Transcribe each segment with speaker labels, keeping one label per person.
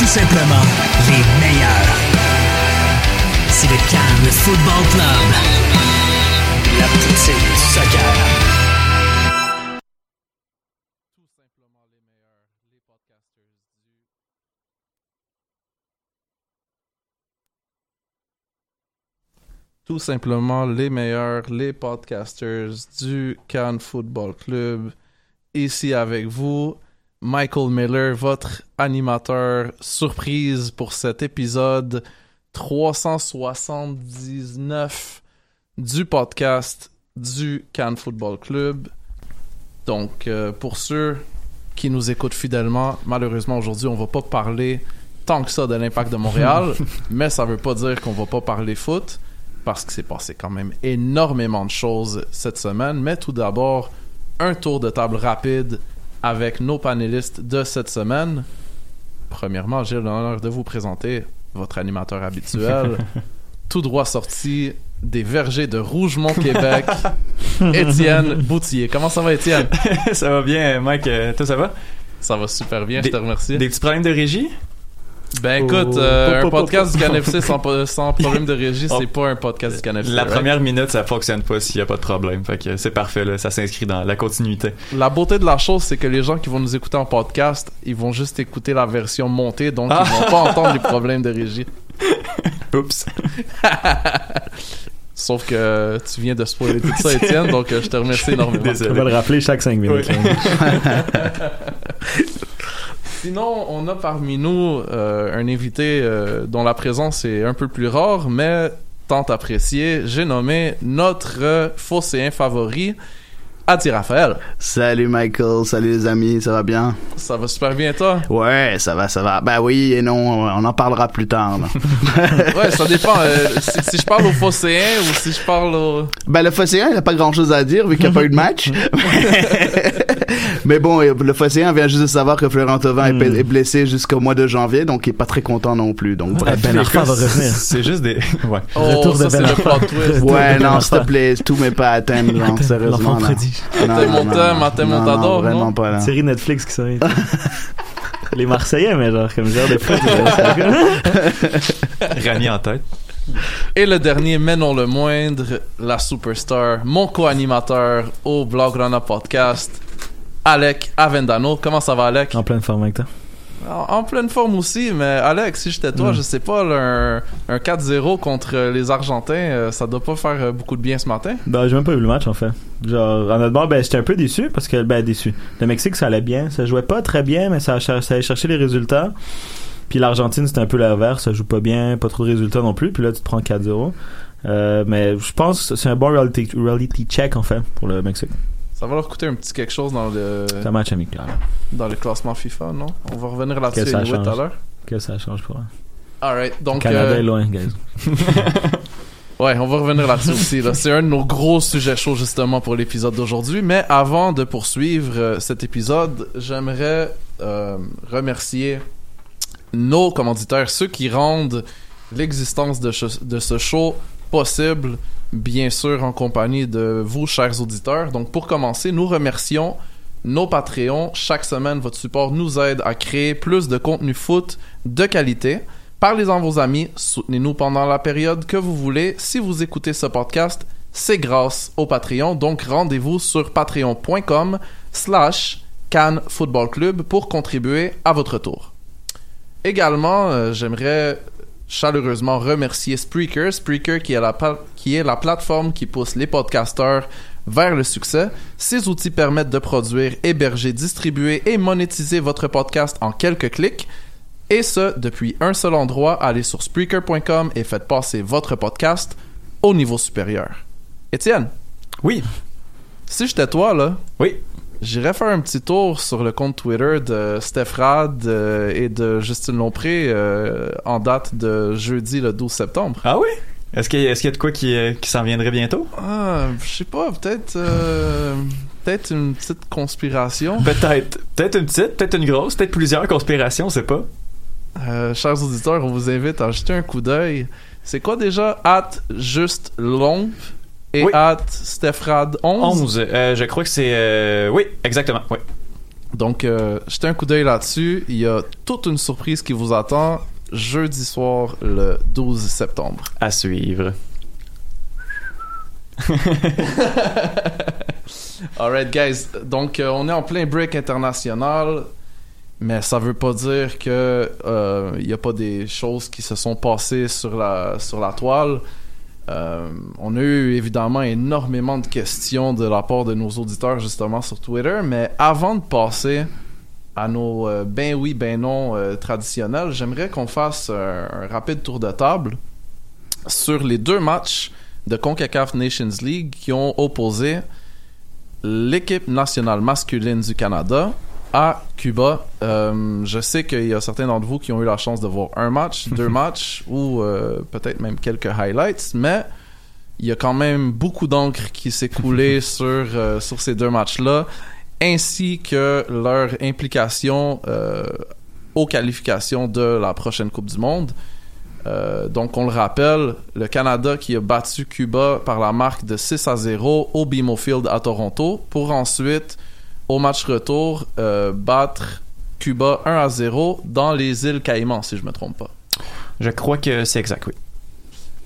Speaker 1: Tout simplement les meilleurs. C'est le Cannes Football Club. La poutine du soccer.
Speaker 2: Tout simplement les meilleurs, les podcasters du Cannes Football Club. Ici avec vous, Michael Miller, votre animateur surprise pour cet épisode 379 du podcast du Cannes Football Club. Donc, euh, pour ceux qui nous écoutent fidèlement, malheureusement aujourd'hui, on va pas parler tant que ça de l'impact de Montréal, mais ça veut pas dire qu'on va pas parler foot parce que c'est passé quand même énormément de choses cette semaine. Mais tout d'abord, un tour de table rapide avec nos panélistes de cette semaine. Premièrement, j'ai l'honneur de vous présenter votre animateur habituel, tout droit sorti des vergers de Rougemont, Québec, Étienne Boutier. Comment ça va, Étienne?
Speaker 3: ça va bien, Mike. Euh, toi, ça va?
Speaker 2: Ça va super bien,
Speaker 3: Des-
Speaker 2: je te remercie.
Speaker 3: Des petits problèmes de régie?
Speaker 2: Ben écoute,
Speaker 3: Oh.
Speaker 2: euh,
Speaker 3: Pop,
Speaker 2: un podcast du CanFC sans, sans problème de régie,
Speaker 3: Oh.
Speaker 2: c'est pas un podcast du CanFC.
Speaker 3: La
Speaker 2: right?
Speaker 3: première minute, ça fonctionne pas s'il y a pas de problème. Fait que c'est parfait, là. Ça s'inscrit dans la continuité.
Speaker 2: La beauté de la chose, c'est que les gens qui vont nous écouter en podcast, ils vont juste écouter la version montée, donc
Speaker 3: Ah.
Speaker 2: ils vont pas entendre les problèmes de régie.
Speaker 3: Oups.
Speaker 2: Sauf que tu viens de spoiler tout ça, Étienne, donc euh, je te remercie énormément.
Speaker 3: Désolé.
Speaker 4: On va le rappeler chaque 5 minutes.
Speaker 3: Oui.
Speaker 2: Sinon, on a parmi nous euh, un invité euh, dont la présence est un peu plus rare, mais tant apprécié. J'ai nommé notre phocéen favori, Adi Raphaël.
Speaker 5: Salut Michael, salut les amis, ça va bien?
Speaker 2: Ça va super bien, toi?
Speaker 5: Ouais, ça va, ça va. Ben oui et non, on en parlera plus tard.
Speaker 2: Ouais, ça dépend. euh, si, si je parle au phocéen ou si je parle au...
Speaker 5: ben le Phocéen, il a pas grand chose à dire vu qu'il n'y a pas eu de match. Mais bon, euh, le Phocéen vient juste de savoir que Florent Thauvin est pe- est blessé jusqu'au mois de janvier, donc il est pas très content non plus. Donc bref.
Speaker 4: Ben Arfa va revenir.
Speaker 3: C'est juste des. Ouais.
Speaker 2: Oh,
Speaker 4: Retour de
Speaker 2: ça, c'est
Speaker 4: Ben Arfa.
Speaker 2: plot twist.
Speaker 5: Ouais,
Speaker 4: Ben
Speaker 5: non, s'il te plaît, tout met pas à thème, genre, sérieusement.
Speaker 4: L'enfant
Speaker 5: là.
Speaker 2: T'es
Speaker 5: non,
Speaker 2: mon thème, t'es mon t'adore,
Speaker 5: vraiment pas là.
Speaker 4: Série Netflix qui serait. Les Marseillais, mais genre, comme genre de foot.
Speaker 3: Rami en tête.
Speaker 2: Et le dernier, mais non le moindre, la superstar, mon co-animateur au Blog Rana Podcast, Alec Avendano. Comment ça va, Alec?
Speaker 4: En pleine forme avec toi.
Speaker 2: En, en pleine forme aussi, mais Alex, si j'étais toi,
Speaker 4: Mm.
Speaker 2: je sais pas, là, un, un 4-0 contre les Argentins, euh, ça doit pas faire euh, beaucoup de bien ce matin.
Speaker 4: Ben, j'ai même pas vu le match, en fait. Genre, honnêtement, ben, j'étais un peu déçu parce que, ben, déçu. Le Mexique, ça allait bien. Ça jouait pas très bien, mais ça, ça allait chercher les résultats. Puis l'Argentine, c'était un peu l'inverse. Ça joue pas bien, pas trop de résultats non plus. Puis là, tu te prends 4-0. Euh, mais je pense que c'est un bon reality, reality check, en fait, pour le Mexique.
Speaker 2: Ça va leur coûter un petit quelque chose dans le,
Speaker 4: C'est match amical.
Speaker 2: dans le classement FIFA, non? On va revenir là-dessus tout à l'heure.
Speaker 4: Que ça change pour eux.
Speaker 2: Alright, donc...
Speaker 4: Canada
Speaker 2: euh,
Speaker 4: est loin, guys.
Speaker 2: Ouais, on va revenir là-dessus aussi. Là. C'est un de nos gros sujets chauds justement pour l'épisode d'aujourd'hui. Mais avant de poursuivre euh, cet épisode, j'aimerais euh, remercier nos commanditaires, ceux qui rendent l'existence de, de ce show possible, bien sûr en compagnie de vous, chers auditeurs. Donc pour commencer, nous remercions nos Patreons. Chaque semaine, votre support nous aide à créer plus de contenu foot de qualité. Parlez-en vos amis, soutenez-nous pendant la période que vous voulez. Si vous écoutez ce podcast, c'est grâce au Patreon. Donc rendez-vous sur patreon.com slash Cannes Football Club pour contribuer à votre tour. Également, euh, j'aimerais chaleureusement remercier Spreaker. Spreaker qui est, la qui est la plateforme qui pousse les podcasteurs vers le succès. Ces outils permettent de produire, héberger, distribuer et monétiser votre podcast en quelques clics. Et ce, depuis un seul endroit, allez sur Spreaker.com et faites passer votre podcast au niveau supérieur. Étienne?
Speaker 3: Oui.
Speaker 2: Si j'étais toi, là,
Speaker 3: Oui.
Speaker 2: j'irais faire un petit tour sur le compte Twitter de Steph Rad euh, et de Justine Lompré euh, en date de jeudi le 12 septembre.
Speaker 3: Ah oui? Est-ce qu'il y, a- est-ce qu'il y a de quoi qui, euh, qui s'en viendrait bientôt?
Speaker 2: Ah, je sais pas, peut-être euh, peut-être une petite conspiration.
Speaker 3: Peut-être. Peut-être une petite, peut-être une grosse, peut-être plusieurs conspirations, on sait pas.
Speaker 2: Euh, chers auditeurs, on vous invite à jeter un coup d'œil. C'est quoi déjà? At juste Lomp et
Speaker 3: Oui.
Speaker 2: at Stephrad 11.
Speaker 3: 11. euh, je crois que c'est... oui, exactement. Oui.
Speaker 2: Donc, jetez un coup d'œil là-dessus. Il y a toute une surprise qui vous attend jeudi soir, le 12 septembre.
Speaker 3: À suivre.
Speaker 2: Alright, guys. Donc, euh, on est en plein break international, mais ça veut pas dire que euh, il y a pas des choses qui se sont passées sur la sur la toile. Euh, on a eu évidemment énormément de questions de la part de nos auditeurs justement sur Twitter, mais avant de passer à nos euh, ben oui, ben non euh, traditionnels, j'aimerais qu'on fasse un rapide tour de table sur les deux matchs de CONCACAF Nations League qui ont opposé l'équipe nationale masculine du Canada à Cuba. Euh, je sais qu'il y a certains d'entre vous qui ont eu la chance de voir un match, deux matchs ou peut-être même quelques highlights, mais il y a quand même beaucoup d'encre qui s'est coulée sur, sur ces deux matchs-là, ainsi que leur implication euh, aux qualifications de la prochaine Coupe du Monde. Euh, donc, on le rappelle, le Canada qui a battu Cuba par la marque de 6 à 0 au BMO Field à Toronto pour ensuite, au match retour, euh, battre Cuba 1 à 0 dans les îles Caïmans, si je me trompe pas.
Speaker 3: Je crois que c'est exact, oui.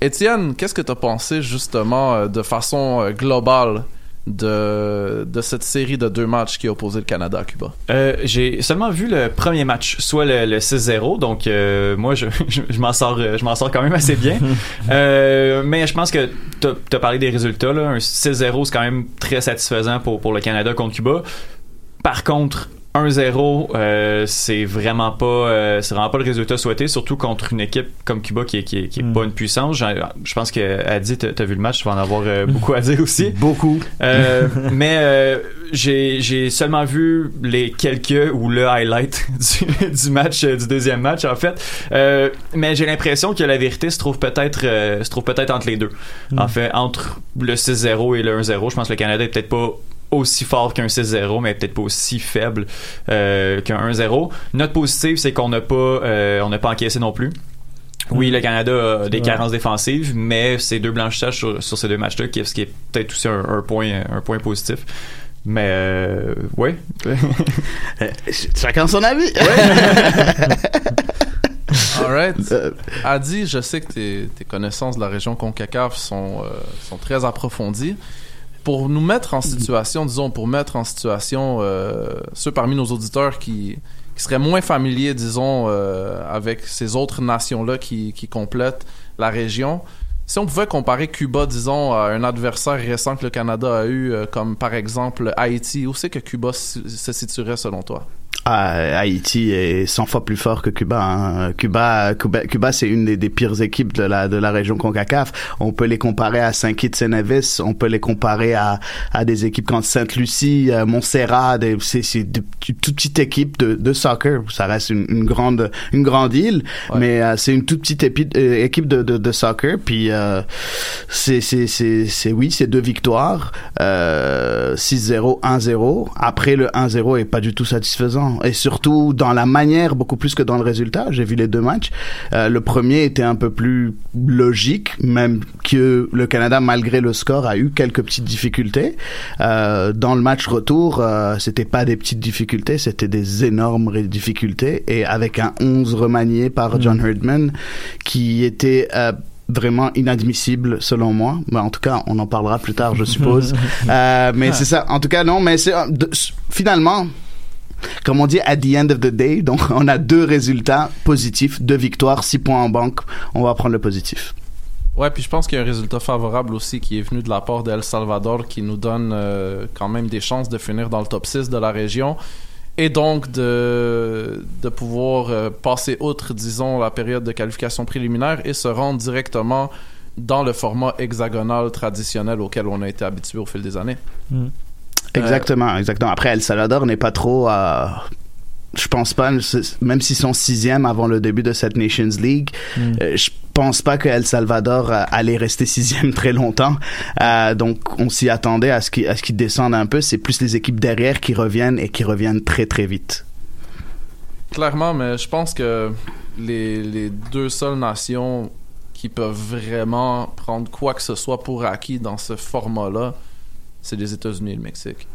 Speaker 2: Étienne, qu'est-ce que tu as pensé justement de façon globale de, de cette série de deux matchs qui a opposé le Canada à Cuba?
Speaker 3: Euh, j'ai seulement vu le premier match, soit le, le 6-0, donc euh, moi je, je, je m'en sors euh, je m'en sors quand même assez bien. Euh, mais je pense que t'as as parlé des résultats là, un 6-0 c'est quand même très satisfaisant pour pour le Canada contre Cuba. Par contre 1-0, euh, c'est vraiment pas euh, c'est vraiment pas le résultat souhaité, surtout contre une équipe comme Cuba qui est, qui est, qui est
Speaker 4: Mm.
Speaker 3: pas une puissance. Je pense que Adi, t'as t'as vu le match, tu vas en avoir euh, beaucoup à dire aussi.
Speaker 5: Beaucoup.
Speaker 3: Euh, mais j'ai j'ai seulement vu les quelques ou le highlight du, du match du deuxième match en fait. Mais j'ai l'impression que la vérité se trouve peut-être se trouve peut-être entre les deux.
Speaker 4: Mm.
Speaker 3: En fait, entre le 6-0 et le 1-0, je pense que le Canada est peut-être pas aussi fort qu'un 6-0, mais peut-être pas aussi faible euh, qu'un 1-0. Note positive, c'est qu'on n'a pas euh, on n'a pas encaissé non plus. Oui, le Canada a des carences défensives, mais c'est deux blanchissages sur, sur ces deux matchs-là, qui- ce qui est peut-être aussi un, un point, un point positif. Mais euh, ouais.
Speaker 5: Chacun son avis.
Speaker 2: Alright.
Speaker 5: Euh,
Speaker 2: Adi, je sais que tes, tes connaissances de la région CONCACAF sont, euh, sont très approfondies. Pour nous mettre en situation, disons, pour mettre en situation euh, ceux parmi nos auditeurs qui, qui seraient moins familiers, disons, euh, avec ces autres nations-là qui, qui complètent la région, si on pouvait comparer Cuba, disons, à un adversaire récent que le Canada a eu, euh, comme par exemple Haïti, où c'est que Cuba se se situerait selon toi?
Speaker 5: Ah, Haïti est 100 fois plus fort que Cuba. hein. Cuba, Cuba, Cuba, c'est une des, des pires équipes de la de la région Concacaf. On peut les comparer à Saint Kitts et Nevis, on peut les comparer à à des équipes comme Sainte-Lucie, euh, Montserrat. C'est c'est de toute petite équipe de, de soccer. Ça reste une, une grande une grande île, mais euh, c'est une toute petite euh, équipe de, de, de soccer. Puis euh, c'est c'est c'est c'est oui, c'est deux victoires, euh, 6-0, 1-0. Après le 1-0 est pas du tout satisfaisant et surtout dans la manière beaucoup plus que dans le résultat. J'ai vu les deux matchs. Euh, le premier était un peu plus logique, même que le Canada malgré le score a eu quelques petites difficultés. Euh, dans le match retour, euh, c'était pas des petites difficultés, c'était des énormes difficultés et avec un 11 remanié par John Herdman qui était euh, vraiment inadmissible selon moi. Mais en tout cas, on en parlera plus tard, je suppose. Euh, mais c'est ça. En tout cas, non. Mais c'est euh, finalement. Comme on dit, at the end of the day, donc on a deux résultats positifs, deux victoires, six points en banque. On va prendre le positif.
Speaker 2: Ouais, puis je pense qu'il y a un résultat favorable aussi qui est venu de la part d'El Salvador qui nous donne euh, quand même des chances de finir dans le top 6 de la région et donc de, de pouvoir euh, passer outre, disons, la période de qualification préliminaire et se rendre directement dans le format hexagonal traditionnel auquel on a été habitué au fil des années.
Speaker 5: Exactement, exactement. Après, El Salvador n'est pas trop. euh, je pense pas, même s'ils sont sixième avant le début de cette Nations League, euh, je pense pas que El Salvador euh, allait rester sixième très longtemps. Euh, donc, on s'y attendait à ce qu'ils à ce qu'ils descendent un peu. C'est plus les équipes derrière qui reviennent et qui reviennent très très vite.
Speaker 2: Clairement, mais je pense que les, les deux seules nations qui peuvent vraiment prendre quoi que ce soit pour acquis dans ce format-là, c'est les États-Unis et le Mexique.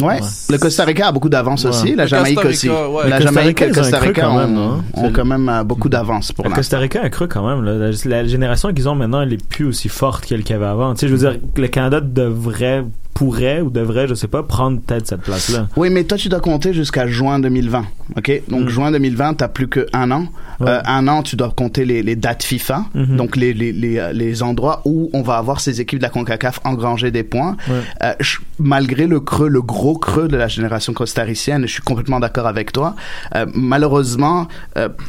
Speaker 5: Ouais. Le Costa Rica a beaucoup d'avance
Speaker 4: Ouais.
Speaker 5: aussi. La
Speaker 2: Le
Speaker 5: Jamaïque
Speaker 2: Costa
Speaker 5: aussi.
Speaker 2: Rica, ouais.
Speaker 5: La
Speaker 4: Le Costa
Speaker 5: Jamaïque et le Costa
Speaker 4: un cru
Speaker 5: Rica
Speaker 4: quand
Speaker 5: ont,
Speaker 4: même, non?
Speaker 5: ont
Speaker 4: C'est-
Speaker 5: quand même euh, beaucoup d'avance pour
Speaker 4: Le. Costa Rica a cru quand même. là. La, la génération qu'ils ont maintenant, elle est plus aussi forte qu'elle qu'il y avait avant. Tu sais, je veux dire, le Canada devrait, pourrait ou devrait, je sais pas, prendre peut-être cette place-là.
Speaker 5: Oui, mais toi, tu dois compter jusqu'à juin 2020. OK? Donc,
Speaker 4: Mm.
Speaker 5: juin 2020, t'as plus que un an.
Speaker 4: Ouais.
Speaker 5: Euh, un an, tu dois compter les, les dates FIFA.
Speaker 4: Mhm.
Speaker 5: Donc, les, les, les, euh, les endroits où on va avoir ces équipes de la CONCACAF engranger des points.
Speaker 4: Ouais.
Speaker 5: Euh, je- malgré le creux, le gros creux de la génération costaricienne, je suis complètement d'accord avec toi. Euh, malheureusement,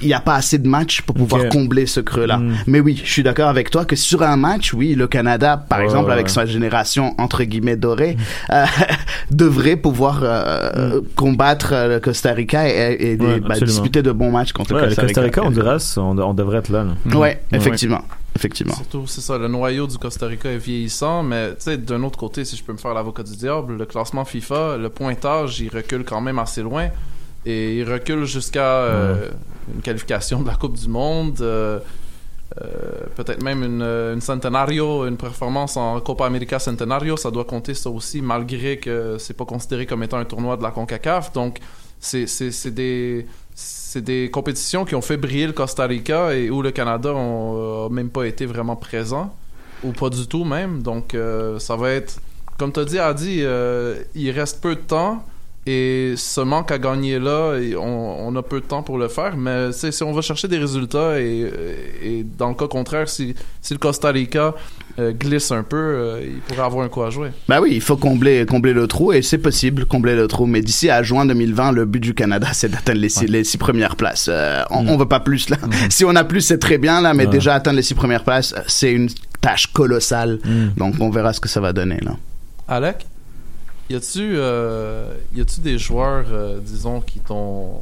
Speaker 5: il n'y a pas assez de matchs pour pouvoir combler ce creux-là.
Speaker 4: Mm.
Speaker 5: Mais oui, je suis d'accord avec toi que sur un match, oui, le Canada, par exemple,
Speaker 4: ouais,
Speaker 5: avec sa génération entre guillemets dorée, euh, devrait pouvoir euh, combattre euh, le Costa Rica et, et des-
Speaker 4: Ouais,
Speaker 5: bah,
Speaker 4: absolument.
Speaker 5: disputer de bons matchs contre
Speaker 4: Ouais,
Speaker 5: le
Speaker 4: le
Speaker 5: Costa Rica.
Speaker 4: Costa Rica, on devrait être là. là.
Speaker 5: Ouais, effectivement. Effectivement.
Speaker 2: Surtout, c'est ça, le noyau du Costa Rica est vieillissant, mais tu sais, d'un autre côté, si je peux me faire l'avocat du diable, le classement FIFA, le pointage, il recule quand même assez loin. Et il recule jusqu'à euh, une qualification de la Coupe du Monde, peut-être même une, une Centenario, une performance en Copa América Centenario, ça doit compter ça aussi, malgré que c'est pas considéré comme étant un tournoi de la CONCACAF. Donc, c'est des c'est des compétitions qui ont fait briller le Costa Rica et où le Canada ont, a même pas été vraiment présent ou pas du tout même donc euh, ça va être comme tu as dit Adi euh, il reste peu de temps et ce manque à gagner là on, on a peu de temps pour le faire mais si on va chercher des résultats et, et dans le cas contraire si, si le Costa Rica euh, glisse un peu euh, il pourrait avoir un coup à jouer
Speaker 5: Bah oui, il faut combler, combler le trou et c'est possible, combler le trou. Mais d'ici à juin 2020, le but du Canada, c'est d'atteindre les, six, les six premières places. Euh, on, on veut pas plus là. Si on a plus, c'est très bien là, mais
Speaker 4: Ouais.
Speaker 5: déjà atteindre les six premières places, c'est une tâche colossale. Donc on verra ce que ça va donner là.
Speaker 2: Alec? Y a-tu euh, des joueurs euh, disons qui t'ont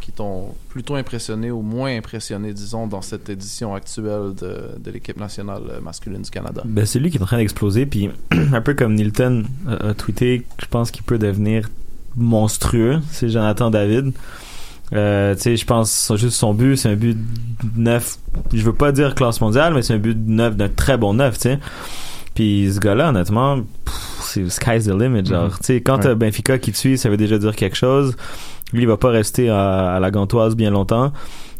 Speaker 2: qui t'ont plutôt impressionné ou moins impressionné disons dans cette édition actuelle de, de l'équipe nationale euh, masculine du Canada?
Speaker 4: Ben, c'est lui qui est en train d'exploser, puis un peu comme Nilton a, a tweeté, je pense qu'il peut devenir monstrueux, c'est Jonathan David. Euh, tu sais, je pense juste son but, c'est un but de neuf. Je veux pas dire classe mondiale, mais c'est un but de neuf, d'un très bon neuf, tu sais. Puis ce gars-là, honnêtement, pff, c'est sky's the limit, genre. Tu sais, quand t'as Benfica qui te suit, ça veut déjà dire quelque chose. Lui, il va pas rester à, à la gantoise bien longtemps.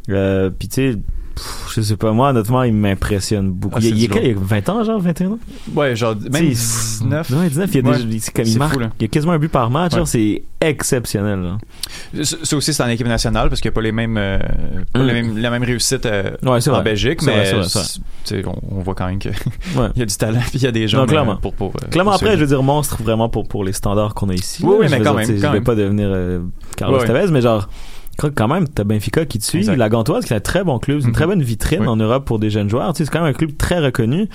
Speaker 4: Euh, puis tu sais, pff, je sais pas, moi, honnêtement, il m'impressionne beaucoup.
Speaker 3: Ah,
Speaker 4: il, y a-
Speaker 3: c'est
Speaker 4: il y a
Speaker 3: du
Speaker 4: quel- il y a 20 ans, genre, 21 ans?
Speaker 3: Ouais, genre, même
Speaker 4: Tu sais,
Speaker 3: 19.
Speaker 4: Ouais, 19, il y a
Speaker 3: Ouais.
Speaker 4: des, comme il marque,
Speaker 3: fou, là.
Speaker 4: il y a quasiment un but par match,
Speaker 3: Ouais.
Speaker 4: genre, c'est exceptionnel, là.
Speaker 3: C'est c'est aussi c'est en équipe nationale parce qu'il n'y a pas les mêmes, euh, pas
Speaker 4: Mm.
Speaker 3: la, même, la même réussite euh,
Speaker 4: Ouais,
Speaker 3: en
Speaker 4: vrai.
Speaker 3: Belgique, mais
Speaker 4: vrai, vrai.
Speaker 3: c'est- tu sais, on, on voit quand même qu'il
Speaker 4: Ouais.
Speaker 3: y a du talent puis il y a des gens
Speaker 4: Non, clairement.
Speaker 3: pour pour euh,
Speaker 4: Clairement,
Speaker 3: pour
Speaker 4: après, je veux dire, monstre vraiment pour, pour les standards qu'on a ici.
Speaker 3: Oui, mais quand même,
Speaker 4: Je vais
Speaker 3: même.
Speaker 4: pas devenir euh, Carlos. Tevez, mais genre, crois que quand même, t'as Benfica qui te suit.
Speaker 3: Exact.
Speaker 4: La Gantoise, qui est un très bon club, c'est une
Speaker 3: Mhm.
Speaker 4: très bonne vitrine
Speaker 3: Oui.
Speaker 4: en Europe pour des jeunes joueurs. Tu sais, c'est quand même un club très reconnu.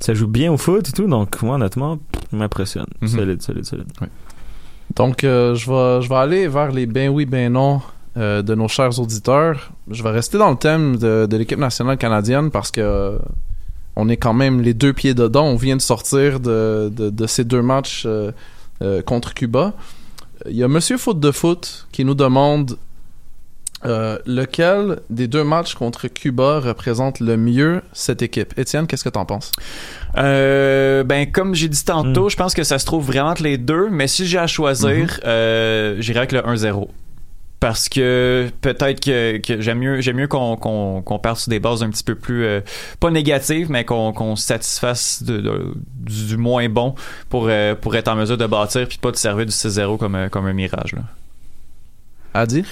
Speaker 4: Ça joue bien au foot et tout. Donc, moi, honnêtement, m'impressionne.
Speaker 3: Mhm.
Speaker 4: Solide, solide, solide.
Speaker 2: Donc, euh, je, vais, je vais aller vers les ben oui, ben non euh, de nos chers auditeurs. Je vais rester dans le thème de, de l'équipe nationale canadienne parce que euh, on est quand même les deux pieds dedans. On vient de sortir de, de, de ces deux matchs euh, contre Cuba. Il y a Monsieur Foot de Foot qui nous demande euh, lequel des deux matchs contre Cuba représente le mieux cette équipe? Étienne, qu'est-ce que t'en penses?
Speaker 3: Euh, ben comme j'ai dit
Speaker 4: Mm.
Speaker 3: tantôt, je pense que ça se trouve vraiment entre les deux, mais si j'ai à choisir,
Speaker 4: Mm-hmm.
Speaker 3: euh, j'irai avec le 1-0. Parce que peut-être que, que j'aime mieux j'aime mieux qu'on qu'on qu'on parte sur des bases un petit peu plus euh, pas négatives mais qu'on se satisfasse de, de- du, moins bon pour euh, pour être en mesure de bâtir puis pas de servir du 6-0 comme un- comme un mirage là.
Speaker 2: Adi?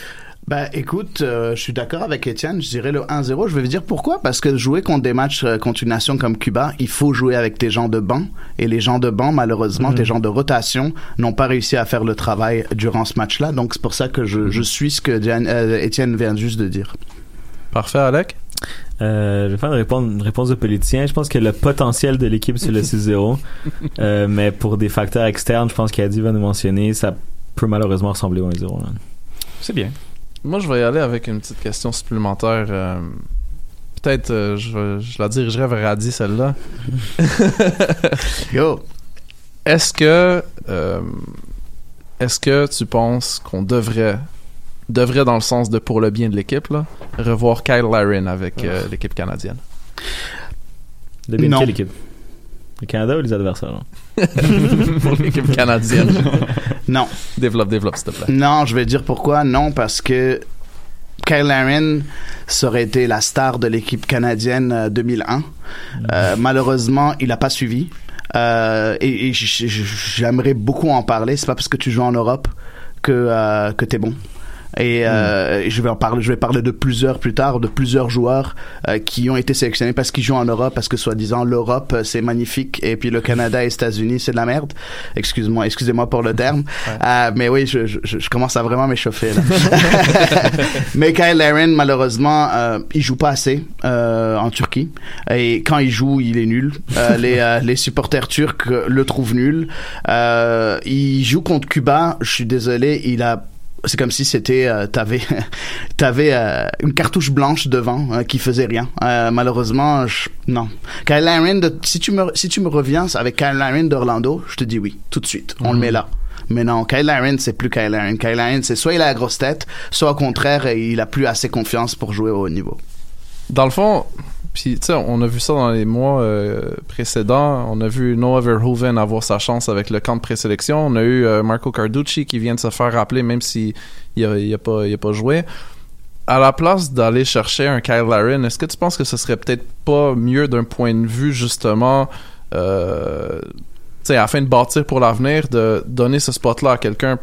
Speaker 5: Ben, écoute, euh, je suis d'accord avec Étienne. Je dirais le 1-0. Je vais vous dire pourquoi. Parce que jouer contre des matchs euh, contre une nation comme Cuba, il faut jouer avec tes gens de banc. Et les gens de banc, malheureusement, tes gens de rotation n'ont pas réussi à faire le travail durant ce match-là. Donc, c'est pour ça que je, je suis ce que Diane- euh, Étienne vient juste de dire.
Speaker 2: Parfait, Alec?
Speaker 4: Euh, je vais faire une réponse, une réponse de politicien. Je pense que le potentiel de l'équipe, c'est le 6-0. Euh, mais pour des facteurs externes, je pense qu'Adi va nous mentionner, ça peut malheureusement ressembler au 1-0. là.
Speaker 3: C'est bien.
Speaker 2: Moi, je vais y aller avec une petite question supplémentaire. euh, Peut-être, euh, je, vais- je la dirigerai vers Adi, celle-là.
Speaker 5: Yo!
Speaker 2: Est-ce que, euh, est-ce que tu penses qu'on devrait, devrait dans le sens de pour le bien de l'équipe, là, revoir Kyle Larin avec euh, l'équipe canadienne?
Speaker 4: De bien
Speaker 5: Non.
Speaker 4: quelle équipe? Le Canada ou les adversaires
Speaker 2: pour l'équipe canadienne.
Speaker 5: Non.
Speaker 2: développe, développe, s'il te plaît.
Speaker 5: Non, je vais dire pourquoi. Non, parce que Kyle ça aurait été la star de l'équipe canadienne euh, 2001. Euh, malheureusement, il n'a pas suivi. Euh, et j'aimerais beaucoup en parler. C'est pas parce que tu joues en Europe que, euh, que t'es bon. Et euh, je vais en parler. Je vais parler de plusieurs plus tard, de plusieurs joueurs euh, qui ont été sélectionnés parce qu'ils jouent en Europe, parce que soi-disant l'Europe euh, c'est magnifique et puis le Canada et les États-Unis c'est de la merde. Excuse-moi, excusez-moi pour le terme. Euh, mais oui, je, je, je commence à vraiment m'échauffer là. mais Kyle Larin, malheureusement, euh, il joue pas assez euh, en Turquie. Et quand il joue, il est nul. Euh, les, euh, les supporters turcs le trouvent nul. Euh, il joue contre Cuba. Je suis désolé, il a c'est comme si c'était euh, t'avais t'avais euh, une cartouche blanche devant euh, qui faisait rien. Euh, malheureusement je- non. Kyle de- si tu me si tu me reviens avec Kyle Larin d'Orlando je te dis oui tout de suite. On le met là. Mais non Kyle Larin c'est plus Kyle Larin Kyle Larin c'est soit il a la grosse tête soit au contraire il a plus assez confiance pour jouer au haut niveau.
Speaker 2: Dans le fond, on a vu ça dans les mois euh, précédents. On a vu Noah Verhoeven avoir sa chance avec le camp de présélection. On a eu euh, Marco Carducci qui vient de se faire rappeler même s'il il a, il a pas, il a pas joué. À la place d'aller chercher un Kyle Larin, est-ce que tu penses que ce serait peut-être pas mieux d'un point de vue justement, euh, tu sais, afin de bâtir pour l'avenir, de donner ce spot-là à quelqu'un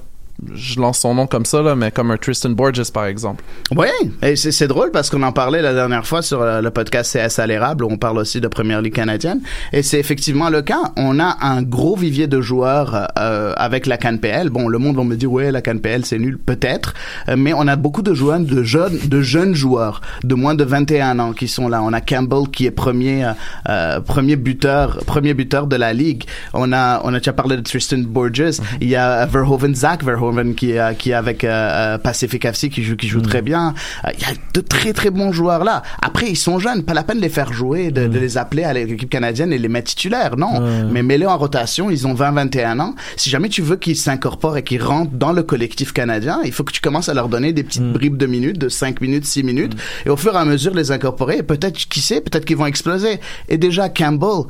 Speaker 2: je lance son nom comme ça, là, mais comme un Tristan Borges, par exemple.
Speaker 5: Oui, et c'est c'est drôle parce qu'on en parlait la dernière fois sur euh, le podcast CS à l'érable où on parle aussi de Première Ligue canadienne et c'est effectivement le cas. On a un gros vivier de joueurs euh, avec la CanPL. Bon, le monde va me dire ouais, la CanPL c'est nul, peut-être, euh, mais on a beaucoup de joueurs, de jeunes, de jeunes joueurs de moins de 21 ans qui sont là. On a Campbell qui est premier, euh, euh, premier buteur, premier buteur de la ligue. On a, on a déjà parlé de Tristan Borges. Il y a Verhoeven, Zach Verhoeven qui est, qui est avec euh, euh, Pacific FC qui joue, qui joue très bien. Euh, Il y a de très très bons joueurs là. Après, ils sont jeunes, pas la peine de les faire jouer, de, de les appeler à l'équipe canadienne et les mettre titulaires, non. Mais mets-les en rotation, ils ont 20-21 ans. Si jamais tu veux qu'ils s'incorporent et qu'ils rentrent dans le collectif canadien, il faut que tu commences à leur donner des petites bribes de minutes, de 5 minutes, 6 minutes, et au fur et à mesure les incorporer. Et peut-être, qui sait, peut-être qu'ils vont exploser. Et déjà, Campbell,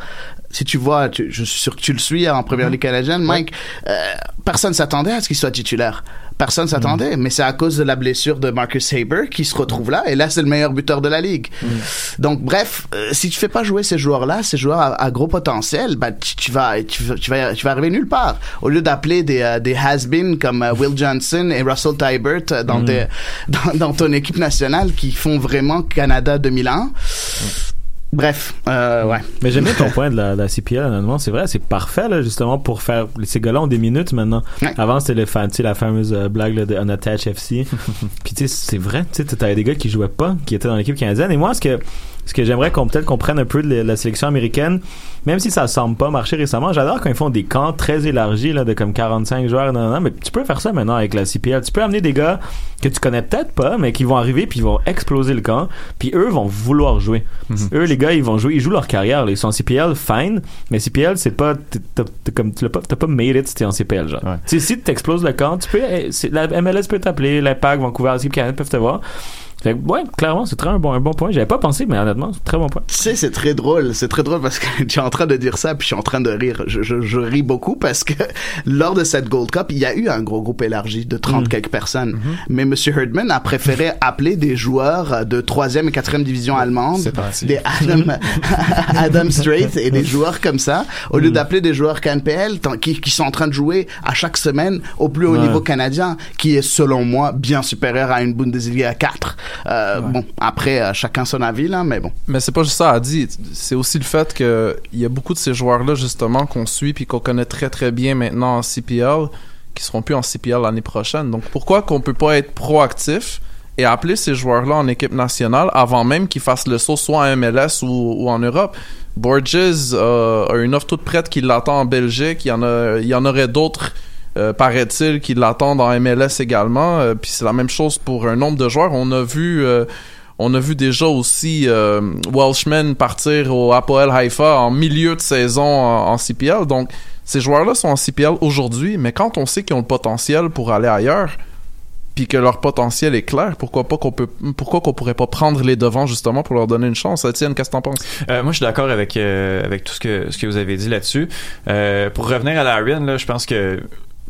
Speaker 5: si tu vois, tu- je suis sûr que tu le suis en première ligue canadienne, Mike, euh, personne s'attendait à ce qu'il soit titulaire. Personne s'attendait, mais c'est à cause de la blessure de Marcus Haber qui se retrouve là, et là, c'est le meilleur buteur de la ligue. Donc, bref, euh, si tu fais pas jouer ces joueurs-là, ces joueurs à, à gros potentiel, bah, tu, tu vas, tu, vas- tu vas, tu vas arriver nulle part. Au lieu d'appeler des, euh, des has-been comme euh, Will Johnson et Russell Tybert dans, tes- dans, dans ton équipe nationale qui font vraiment Canada 2001. Bref, euh, ouais.
Speaker 4: Mais j'aime bien ton point de la, de la CPL, honnêtement. C'est vrai, c'est parfait, là, justement, pour faire. Ces gars-là ont des minutes maintenant. Avant, c'était la fameuse euh, blague là, de Unattached FC. Puis, tu sais, c'est vrai, tu sais, t'avais des gars qui jouaient pas, qui étaient dans l'équipe canadienne. Et moi, ce que, ce que j'aimerais qu'on peut-être qu'on prenne un peu de la, la sélection américaine, même si ça semble pas marcher récemment, j'adore quand ils font des camps très élargis, là, de comme 45 joueurs. Non, non, mais tu peux faire ça maintenant avec la CPL. Tu peux amener des gars que tu connais peut-être pas, mais qui vont arriver puis ils vont exploser le camp. Puis eux vont vouloir jouer. Eux, les gars, ils vont jouer, ils jouent leur carrière. là. Ils sont en CPL, fine. Mais CPL, c'est pas, t'as- t'as comme, tu l'as pas, t'as pas made it si t'es en CPL, genre. Tu si t'exploses le camp, tu peux, eh, la MLS peut t'appeler, l'Impact, Vancouver, l'équipe Canada peuvent te voir. Fait que, ouais, clairement, c'est très un bon, un bon point. J'avais pas pensé, mais honnêtement, c'est un très bon point.
Speaker 5: Tu sais, c'est très drôle. C'est très drôle parce que tu es en train de dire ça, puis je suis en train de rire. Je, je, je ris beaucoup parce que lors de cette Gold Cup, il y a eu un gros groupe élargi de 30 quelques personnes. Mais Monsieur Herdman a préféré appeler des joueurs de troisième et quatrième division allemande, des Adam, Adam Strait et des joueurs comme ça, au lieu d'appeler des joueurs KNPL qui, qui sont en train de jouer à chaque semaine au plus haut
Speaker 4: Ouais.
Speaker 5: niveau canadien, qui est selon moi bien supérieur à une Bundesliga 4. Euh, Bon, après, euh, chacun son avis là, mais bon.
Speaker 2: Mais c'est pas juste ça à dire. C'est aussi le fait que il y a beaucoup de ces joueurs-là, justement, qu'on suit puis qu'on connaît très très bien maintenant en CPL, qui seront plus en CPL l'année prochaine. Donc pourquoi qu'on peut pas être proactif et appeler ces joueurs-là en équipe nationale avant même qu'ils fassent le saut soit en MLS ou, ou en Europe? Borges euh, a une offre toute prête qui l'attend en Belgique. Il y en, a, il y en aurait d'autres, euh, paraît-il, qui l'attendent en MLS également. Euh, Puis c'est la même chose pour un nombre de joueurs. On a vu... euh, on a vu déjà aussi Welshman partir au Apoel Haifa en milieu de saison en, CPL. Donc, ces joueurs-là sont en CPL aujourd'hui, mais quand on sait qu'ils ont le potentiel pour aller ailleurs, puis que leur potentiel est clair, pourquoi pas qu'on peut, pourquoi qu'on pourrait pas prendre les devants justement pour leur donner une chance? Étienne, qu'est-ce que t'en penses?
Speaker 3: Moi, je suis d'accord avec avec tout ce que ce que vous avez dit là-dessus. Pour revenir à Larian, là, je pense que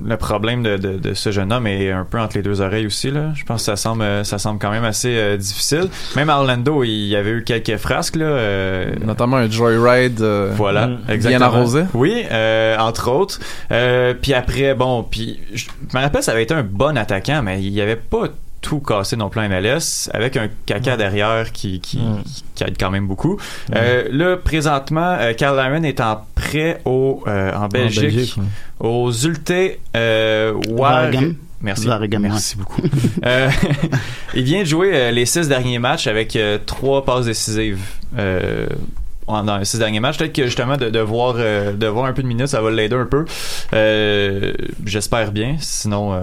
Speaker 3: le problème de, de, de ce jeune homme est un peu entre les deux oreilles aussi. Là. Je pense que ça semble euh, ça semble quand même assez euh, difficile. Même à Orlando, il y avait eu quelques frasques là. euh,
Speaker 2: Notamment un joyride. euh,
Speaker 3: voilà,
Speaker 2: bien
Speaker 3: exactement.
Speaker 2: arrosé.
Speaker 3: Oui, euh, entre autres. Euh, puis après, bon, puis je me rappelle, ça avait été un bon attaquant, mais il n'y avait pas tout cassé non plus en MLS avec un caca derrière qui, qui, qui aide quand même beaucoup. Euh, là, présentement, euh, Karl Laren est en prêt au, euh, en Belgique,
Speaker 4: Belgique, ouais.
Speaker 3: aux Zulte euh, War-. Merci. Merci beaucoup. Euh, il vient de jouer euh, les six derniers matchs avec euh, trois passes décisives. Dans les six derniers matchs, peut-être que justement de, de voir euh, de voir un peu de minutes, ça va l'aider un peu. Euh, J'espère bien. Sinon, euh,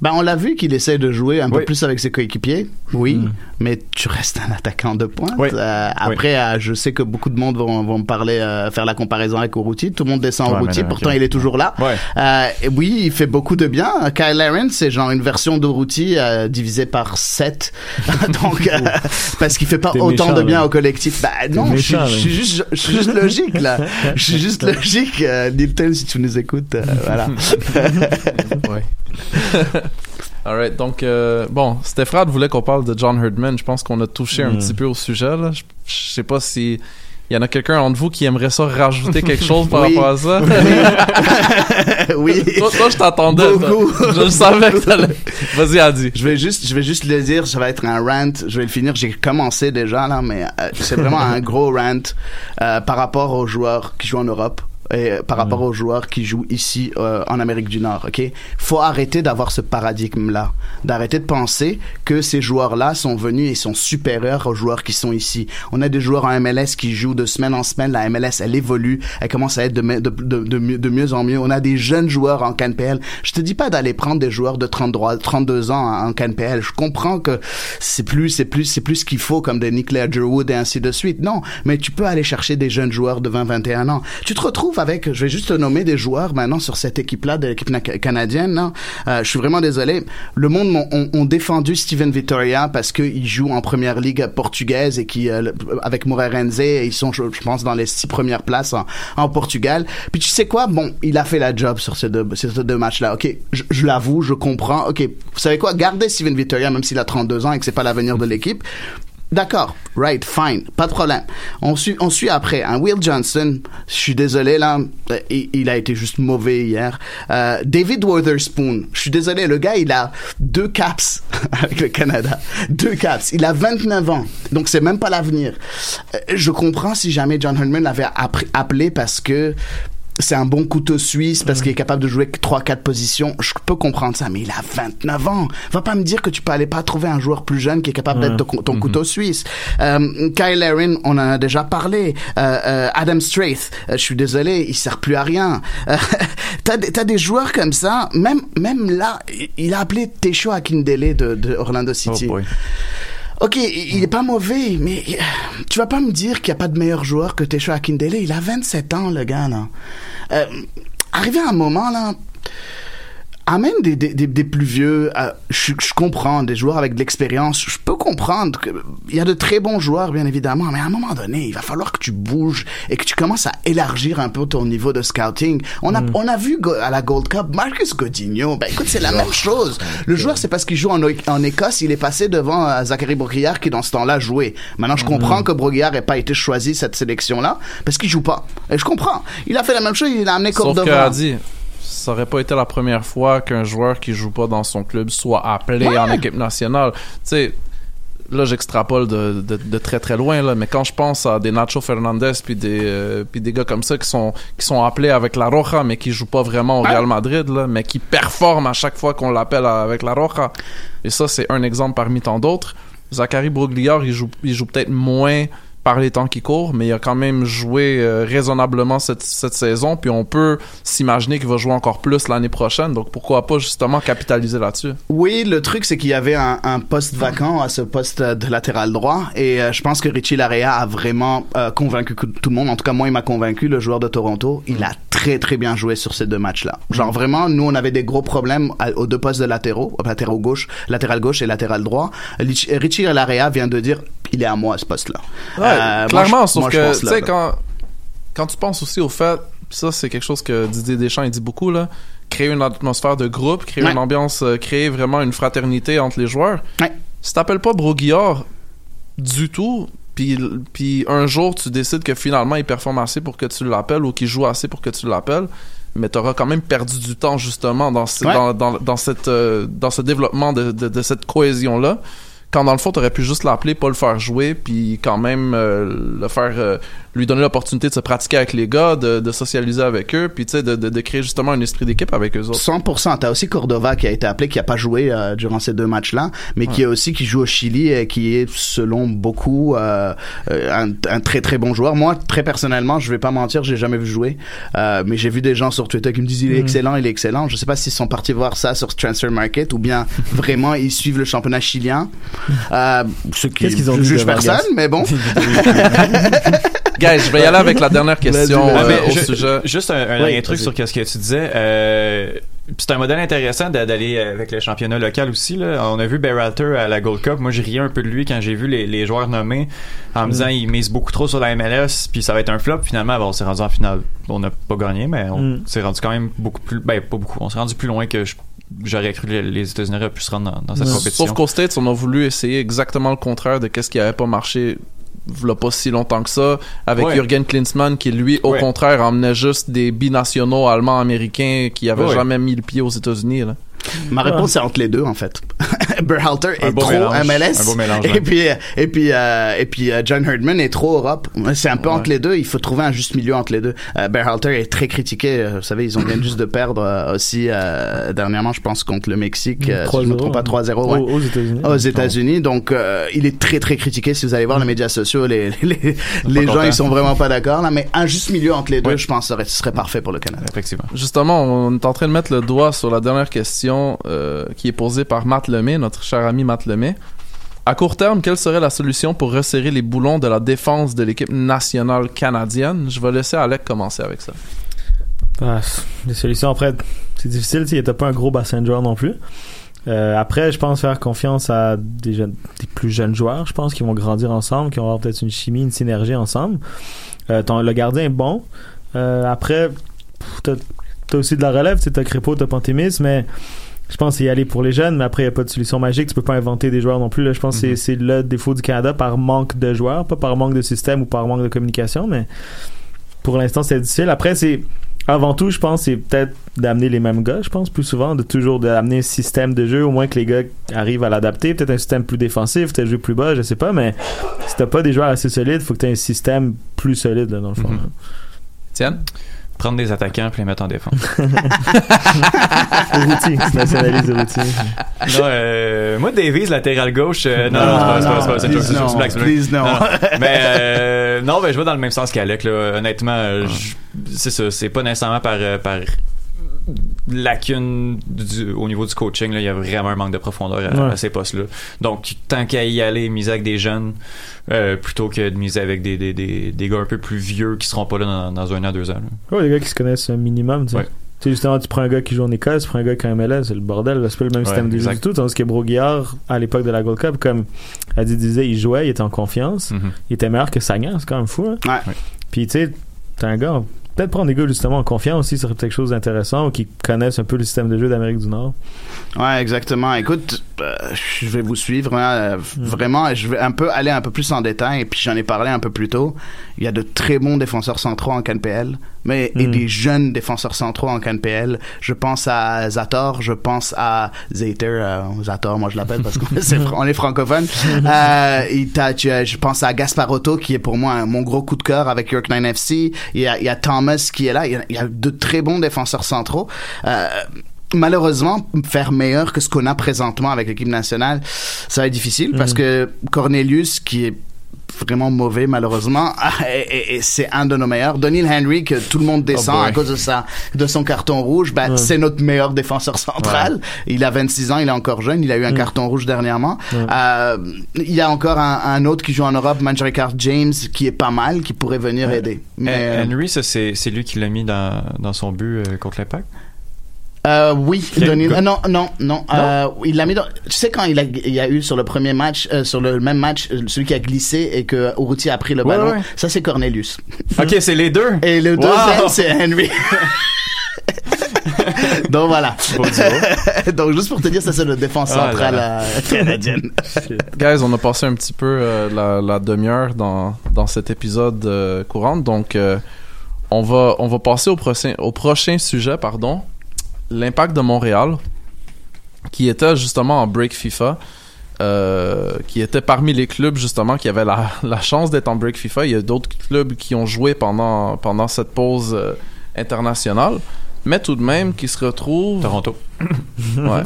Speaker 5: Ben, on l'a vu qu'il essaie de jouer un peu
Speaker 3: Oui.
Speaker 5: plus avec ses coéquipiers. Oui,
Speaker 4: Mm.
Speaker 5: Mais tu restes un attaquant de pointe.
Speaker 3: Oui.
Speaker 5: Euh, après, euh, je sais que beaucoup de monde vont, vont me parler, euh, faire la comparaison avec Urruti. Tout le monde descend
Speaker 3: Ouais,
Speaker 5: pourtant il est toujours là.
Speaker 3: ouais.
Speaker 5: Et oui, il fait beaucoup de bien. Kyle Laren, c'est genre une version d'Urruti divisée par 7. Donc, parce qu'il fait pas autant
Speaker 4: méchant,
Speaker 5: de bien
Speaker 4: là.
Speaker 5: au collectif. Bah non, je suis- juste, logique là. Je suis juste logique. Nilton, si tu nous écoutes, voilà.
Speaker 2: Ouais. Alright, donc euh, bon, Stéphane voulait qu'on parle de John Herdman. Je pense qu'on a touché un
Speaker 4: Mm.
Speaker 2: petit peu au sujet. Là. Je, je sais pas si il y en a quelqu'un entre vous qui aimerait ça rajouter quelque chose par
Speaker 5: Oui.
Speaker 2: rapport à ça.
Speaker 5: oui.
Speaker 2: toi, toi, je t'attendais.
Speaker 5: Beaucoup.
Speaker 2: toi. Je savais que t'allais. Vas-y, Adi.
Speaker 5: Je vais juste, je vais juste le dire, ça va être un rant. Je vais le finir. J'ai commencé déjà là, mais euh, c'est vraiment un gros rant euh, par rapport aux joueurs qui jouent en Europe euh, par rapport aux joueurs qui jouent ici euh, en Amérique du Nord. Ok, faut arrêter d'avoir ce paradigme là, d'arrêter de penser que ces joueurs là sont venus et sont supérieurs aux joueurs qui sont ici. On a des joueurs en MLS qui jouent de semaine en semaine. La MLS elle évolue, elle commence à être de mieux en mieux. On a des jeunes joueurs en CanPL. Je te dis pas d'aller prendre des joueurs de 33, 32 ans en CanPL. Je comprends que c'est plus, c'est plus, c'est plus ce qu'il faut comme des Nick Ledgerwood et ainsi de suite. Non, mais tu peux aller chercher des jeunes joueurs de 20, 21 ans. Tu te retrouves avec, je vais juste te nommer des joueurs maintenant sur cette équipe-là, de l'équipe na- canadienne. Euh, je suis vraiment désolé. Le monde ont, défendu Steven Vittoria parce qu'il joue en première ligue portugaise et qui, euh, avec ils sont, je, pense, dans les six premières places en, Portugal. Puis tu sais quoi? Bon, il a fait la job sur ces deux, matchs-là. OK, je, je l'avoue, je comprends. OK, vous savez quoi? Gardez Steven Vittoria, même s'il a 32 ans et que c'est pas l'avenir de l'équipe. D'accord, right, fine, pas de problème. On suit, on suit après. Un Will Johnson, je suis désolé là, euh, il, a été juste mauvais hier. Euh, David Witherspoon, je suis désolé, le gars il a deux caps avec le Canada, deux caps. Il a 29 ans, donc c'est même pas l'avenir. Euh, je comprends si jamais John Herdman l'avait appelé parce que c'est un bon couteau suisse parce qu'il est capable de jouer 3-4 positions. Je peux comprendre ça, mais il a 29 ans. Va pas me dire que tu peux aller pas trouver un joueur plus jeune qui est capable d'être ton, ton couteau suisse. Euh, Kyle Larin, on en a déjà parlé. Euh, euh, Adam Straith, euh, je suis désolé, il sert plus à rien. Euh, t'as, des- t'as des joueurs comme ça, même, même là, il- a appelé Tesho Akindele de, de Orlando City.
Speaker 3: Oh.
Speaker 5: Ok, il est pas mauvais, mais euh, tu vas pas me dire qu'il y a pas de meilleur joueur que Tesho Akindele. Il a 27 ans, le gars, là. Euh, arrivé à un moment, là, amène des, des, des, des plus vieux. euh, je, je comprends, des joueurs avec de l'expérience. Je peux comprendre qu'il y a de très bons joueurs, bien évidemment, mais à un moment donné, il va falloir que tu bouges et que tu commences à élargir un peu ton niveau de scouting. On a, on a vu à la Gold Cup Marcus Godinho. Ben écoute, c'est la même chose. Le joueur, c'est parce qu'il joue en, en Écosse, il est passé devant euh, Zachary Broguillard qui, dans ce temps-là, jouait. Maintenant, je comprends que Broguillard n'ait pas été choisi cette sélection-là parce qu'il joue pas. Et je comprends. Il a fait la même chose, il a amené Cordova.
Speaker 2: Ça aurait pas été la première fois qu'un joueur qui joue pas dans son club soit appelé
Speaker 5: Ouais.
Speaker 2: en équipe nationale. Tu sais, là, j'extrapole de, de, de très très loin, là, mais quand je pense à des Nacho Fernandez puis des, euh, puis des gars comme ça qui sont, qui sont appelés avec la Roja, mais qui jouent pas vraiment au Real Madrid, là, mais qui performent à chaque fois qu'on l'appelle avec la Roja. Et ça, c'est un exemple parmi tant d'autres. Zachary Brogliard, il joue, il joue peut-être moins par les temps qui courent, mais il a quand même joué euh, raisonnablement cette, cette saison, puis on peut s'imaginer qu'il va jouer encore plus l'année prochaine, donc pourquoi pas justement capitaliser là-dessus.
Speaker 5: Oui, le truc, c'est qu'il y avait un, un poste vacant à ce poste de latéral droit. Et euh, je pense que Richie Larea a vraiment euh, convaincu tout le monde. En tout cas, moi, il m'a convaincu, le joueur de Toronto. Il a très, très bien joué sur ces deux matchs-là. Genre, vraiment, nous, on avait des gros problèmes à- aux deux postes de latéraux, latéraux gauche, latéral gauche et latéral droit. Richie Larea vient de dire, il est à moi, ce poste-là.
Speaker 2: Ouais,
Speaker 5: Euh,
Speaker 2: clairement, sauf
Speaker 5: moi,
Speaker 2: que, tu sais, quand, quand tu penses aussi au fait, pis ça, c'est quelque chose que Didier Deschamps, il dit beaucoup, là, créer une atmosphère de groupe, créer
Speaker 5: Ouais.
Speaker 2: une ambiance, euh, créer vraiment une fraternité entre les joueurs.
Speaker 5: Ouais.
Speaker 2: Si t'appelles pas Broguillard du tout, puis puis un jour, tu décides que finalement, il performe assez pour que tu l'appelles ou qu'il joue assez pour que tu l'appelles, mais t'auras quand même perdu du temps, justement, dans, ce,
Speaker 5: Ouais.
Speaker 2: dans, dans, dans, cette, euh, dans ce développement de, de, de cette cohésion-là quand dans le fond t'aurais pu juste l'appeler pas le faire jouer puis quand même euh, le faire euh, lui donner l'opportunité de se pratiquer avec les gars de, de socialiser avec eux puis tu sais de, de, de créer justement un esprit d'équipe avec eux autres
Speaker 5: 100%. T'as aussi Cordova qui a été appelé, qui a pas joué euh, durant ces deux matchs-là, mais qui est aussi qui joue au Chili et qui est selon beaucoup euh, euh, un, un très très bon joueur. Moi, très personnellement, je vais pas mentir, j'ai jamais vu jouer, euh, mais j'ai vu des gens sur Twitter qui me disent il est excellent, il est excellent. Je sais pas s'ils sont partis voir ça sur Transfer Market ou bien vraiment ils suivent le championnat chilien. Euh, ce qui
Speaker 4: Qu'est-ce qu'ils ont
Speaker 5: je
Speaker 4: dit
Speaker 5: juge
Speaker 4: de Vargas?
Speaker 5: personne, mais bon.
Speaker 2: guys je vais y aller avec la dernière question euh,
Speaker 3: Ah, mais
Speaker 2: au sujet
Speaker 3: Juste un, un
Speaker 4: Oui,
Speaker 3: truc
Speaker 4: vas-y.
Speaker 3: sur ce que tu disais. Euh, c'est un modèle intéressant d'a- d'aller avec le championnat local aussi. Là. On a vu Berhalter à la Gold Cup. Moi, j'ai riais un peu de lui quand j'ai vu les, les joueurs nommés en me disant
Speaker 4: Mm.
Speaker 3: il mise beaucoup trop sur la MLS puis ça va être un flop. Finalement, bon, on s'est rendu en finale. On n'a pas gagné, mais on
Speaker 4: Mm.
Speaker 3: s'est rendu quand même beaucoup plus. Ben, pas beaucoup. On s'est rendu plus loin que je- j'aurais cru que les- États-Unis auraient pu se rendre dans, dans cette compétition.
Speaker 2: sauf qu'aux States on a voulu essayer exactement le contraire de qu'est-ce qui avait pas marché v'là pas si longtemps que ça avec
Speaker 3: Ouais.
Speaker 2: Jürgen Klinsmann qui lui au
Speaker 3: Ouais.
Speaker 2: contraire emmenait juste des binationaux allemands américains qui avaient
Speaker 3: Ouais.
Speaker 2: jamais mis le pied aux États-Unis.
Speaker 5: Ma réponse c'est entre les deux en fait. Berhalter
Speaker 3: Un
Speaker 5: est trop
Speaker 3: mélange.
Speaker 5: MLS
Speaker 3: Un beau mélange,
Speaker 5: et puis et puis euh, et puis euh, John Herdman est trop Europe. C'est un peu
Speaker 2: Ouais.
Speaker 5: entre les deux. Il faut trouver un juste milieu entre les deux. Euh, Berhalter est très critiqué. Euh, Vous savez, ils ont viennent juste de perdre euh, aussi euh, dernièrement, je pense contre le Mexique. euh, si je me
Speaker 4: 3-0,
Speaker 5: trompe pas 3-0
Speaker 4: Aux,
Speaker 5: ouais.
Speaker 4: aux États-Unis.
Speaker 5: Aux États-Unis, donc euh, il est très très critiqué. Si vous allez voir les médias sociaux, les les, les gens ils sont vraiment pas d'accord là. Mais un juste milieu entre les deux,
Speaker 3: Ouais.
Speaker 5: je pense, serait, serait parfait pour le Canada.
Speaker 3: Effectivement.
Speaker 2: Justement, on est en train de mettre le doigt sur la dernière question euh, qui est posée par Matt Lemay, notre cher ami Matt Lemay. À court terme, quelle serait la solution pour resserrer les boulons de la défense de l'équipe nationale canadienne? Je vais laisser Alec commencer avec ça.
Speaker 4: Ah, les solutions, après, c'est difficile, tu sais, t'as pas un gros bassin de joueurs non plus. Euh, après, je pense faire confiance à des, plus jeunes joueurs, je pense, qui vont grandir ensemble, qui vont avoir peut-être une chimie, une synergie ensemble. Euh, le gardien est bon. Euh, après, t'as aussi de la relève, tu t'as Crépeau, t'as Pantémis, mais je pense y aller pour les jeunes, mais après, il n'y a pas de solution magique, tu peux pas inventer des joueurs non plus. Là. Je pense que c'est- c'est le défaut du Canada par manque de joueurs, pas par manque de système ou par manque de communication, mais pour l'instant, c'est difficile. Après, c'est avant tout, je pense, c'est peut-être d'amener les mêmes gars, je pense, plus souvent, de toujours d'amener un système de jeu, au moins que les gars arrivent à l'adapter, peut-être un système plus défensif, peut-être jouer plus bas, je sais pas, mais si t'as pas des joueurs assez solides, faut que t'aies un système plus solide, là, dans le fond.
Speaker 3: Mhm.
Speaker 6: Tiens.
Speaker 3: Prendre des attaquants puis les mettre en défense.
Speaker 4: Urruti, tu nationalises Urruti.
Speaker 3: non, euh, moi, Davies, latéral gauche. euh, non,
Speaker 5: Non,
Speaker 3: non, c'est pas- c'est pas-
Speaker 5: non,
Speaker 3: c'est pas- c'est une joke, c'est une
Speaker 5: please
Speaker 3: joke, c'est une blague, c'est une
Speaker 5: no,
Speaker 3: blague.
Speaker 5: please no.
Speaker 3: mais euh, non, ben, je vais dans le même sens qu'Alec. là. Honnêtement, je- c'est ça. C'est pas nécessairement par, euh, par lacune du- au niveau du coaching. là. Il y a vraiment un manque de profondeur à,
Speaker 4: Ouais.
Speaker 3: à ces postes-là. Donc, tant qu'à y aller, miser avec des jeunes euh, plutôt que de miser avec des, des, des, des gars un peu plus vieux qui seront pas là dans, dans un an, deux ans. là.
Speaker 4: Ouais, les gars qui se connaissent un minimum, tu sais.
Speaker 3: Ouais.
Speaker 4: Tu sais, justement, tu prends un gars qui joue en Écosse, tu prends un gars qui a un MLS, c'est le bordel, c'est pas le même
Speaker 3: Ouais,
Speaker 4: système de jeu du tout, tandis que Broguillard, à l'époque de la Gold Cup, comme Adi disait, il jouait, il était en confiance,
Speaker 3: Mhm.
Speaker 4: il était meilleur que Sagnan, c'est quand même fou, hein.
Speaker 5: Ouais.
Speaker 3: Ouais.
Speaker 4: Puis, tu sais, t'as un gars, peut-être prendre des gars justement en confiance aussi sur quelque chose d'intéressant ou qui connaissent un peu le système de jeu d'Amérique du Nord.
Speaker 5: Ouais, exactement. Écoute, euh, je vais vous suivre hein, euh, vraiment. Je vais un peu aller un peu plus en détail. Et puis j'en ai parlé un peu plus tôt. Il y a de très bons défenseurs centraux en CanPL, mais et
Speaker 4: Mm.
Speaker 5: des jeunes défenseurs centraux en CanPL. Je pense à Zator, je pense à Zater, euh, Zator, moi je l'appelle parce qu'on est, on est francophone. euh, et tu as- je pense à Gasparotto qui est pour moi un- mon gros coup de cœur avec York 9 FC. Il y a, il y a Thomas qui est là. Il y a, il y a de très bons défenseurs centraux. Euh, malheureusement, faire meilleur que ce qu'on a présentement avec l'équipe nationale, ça va être difficile parce que Cornelius, qui est vraiment mauvais malheureusement et, et- et c'est un de nos meilleurs Donald Henry que tout le monde descend
Speaker 3: boy.
Speaker 5: à cause de sa de son carton rouge ben,
Speaker 4: Ouais.
Speaker 5: c'est notre meilleur défenseur central il a 26 ans il est encore jeune il a eu un carton rouge dernièrement
Speaker 4: Ouais.
Speaker 5: Euh, il y a encore un, un autre qui joue en Europe Manjrekar James qui est pas mal qui pourrait venir
Speaker 3: Ouais.
Speaker 5: aider mais euh,
Speaker 3: Henry, c'est lui qui l'a mis dans, dans son but euh, contre l'impact.
Speaker 5: Euh, oui,
Speaker 3: gars?
Speaker 5: euh, non, non, non. Euh, il l'a mis dans. Tu sais quand il a, il y a eu sur le premier match, euh, sur le même match, celui qui a glissé et que Urruti a pris le ballon.
Speaker 3: ouais.
Speaker 5: Ça c'est Cornelius.
Speaker 3: Ok, c'est les deux?
Speaker 5: Et le
Speaker 3: Wow!
Speaker 5: deuxième c'est Henry. Donc voilà. Donc juste pour te dire, ça c'est le défense
Speaker 3: Ah là
Speaker 5: central
Speaker 3: là.
Speaker 5: euh, canadienne.
Speaker 2: Guys, on a passé un petit peu euh, la, la demi-heure dans, dans cet épisode euh, courant, donc euh, on va on va passer au prochain au prochain sujet, pardon, l'impact de Montréal, qui était justement en break FIFA, euh, qui était parmi les clubs justement qui avaient la, la chance d'être en break FIFA. Il y a d'autres clubs qui ont joué pendant pendant cette pause euh, internationale, mais tout de même qui se retrouvent
Speaker 3: Toronto.
Speaker 2: ouais.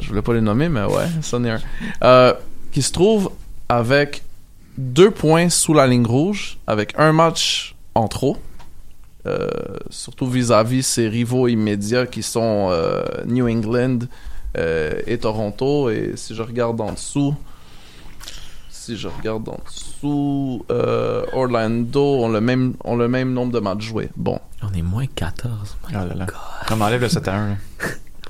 Speaker 2: Je voulais pas les nommer, mais ouais, ça un. Euh, qui se trouve avec deux points sous la ligne rouge, avec un match en trop. Euh, surtout vis-à-vis ses rivaux immédiats qui sont euh, New England euh, et Toronto. Et si je regarde en dessous, si je regarde en dessous, euh, Orlando ont le même ont le même nombre de matchs joués. Bon,
Speaker 4: On est moins 14.
Speaker 3: Oh là là. On enlève le 7 à 1.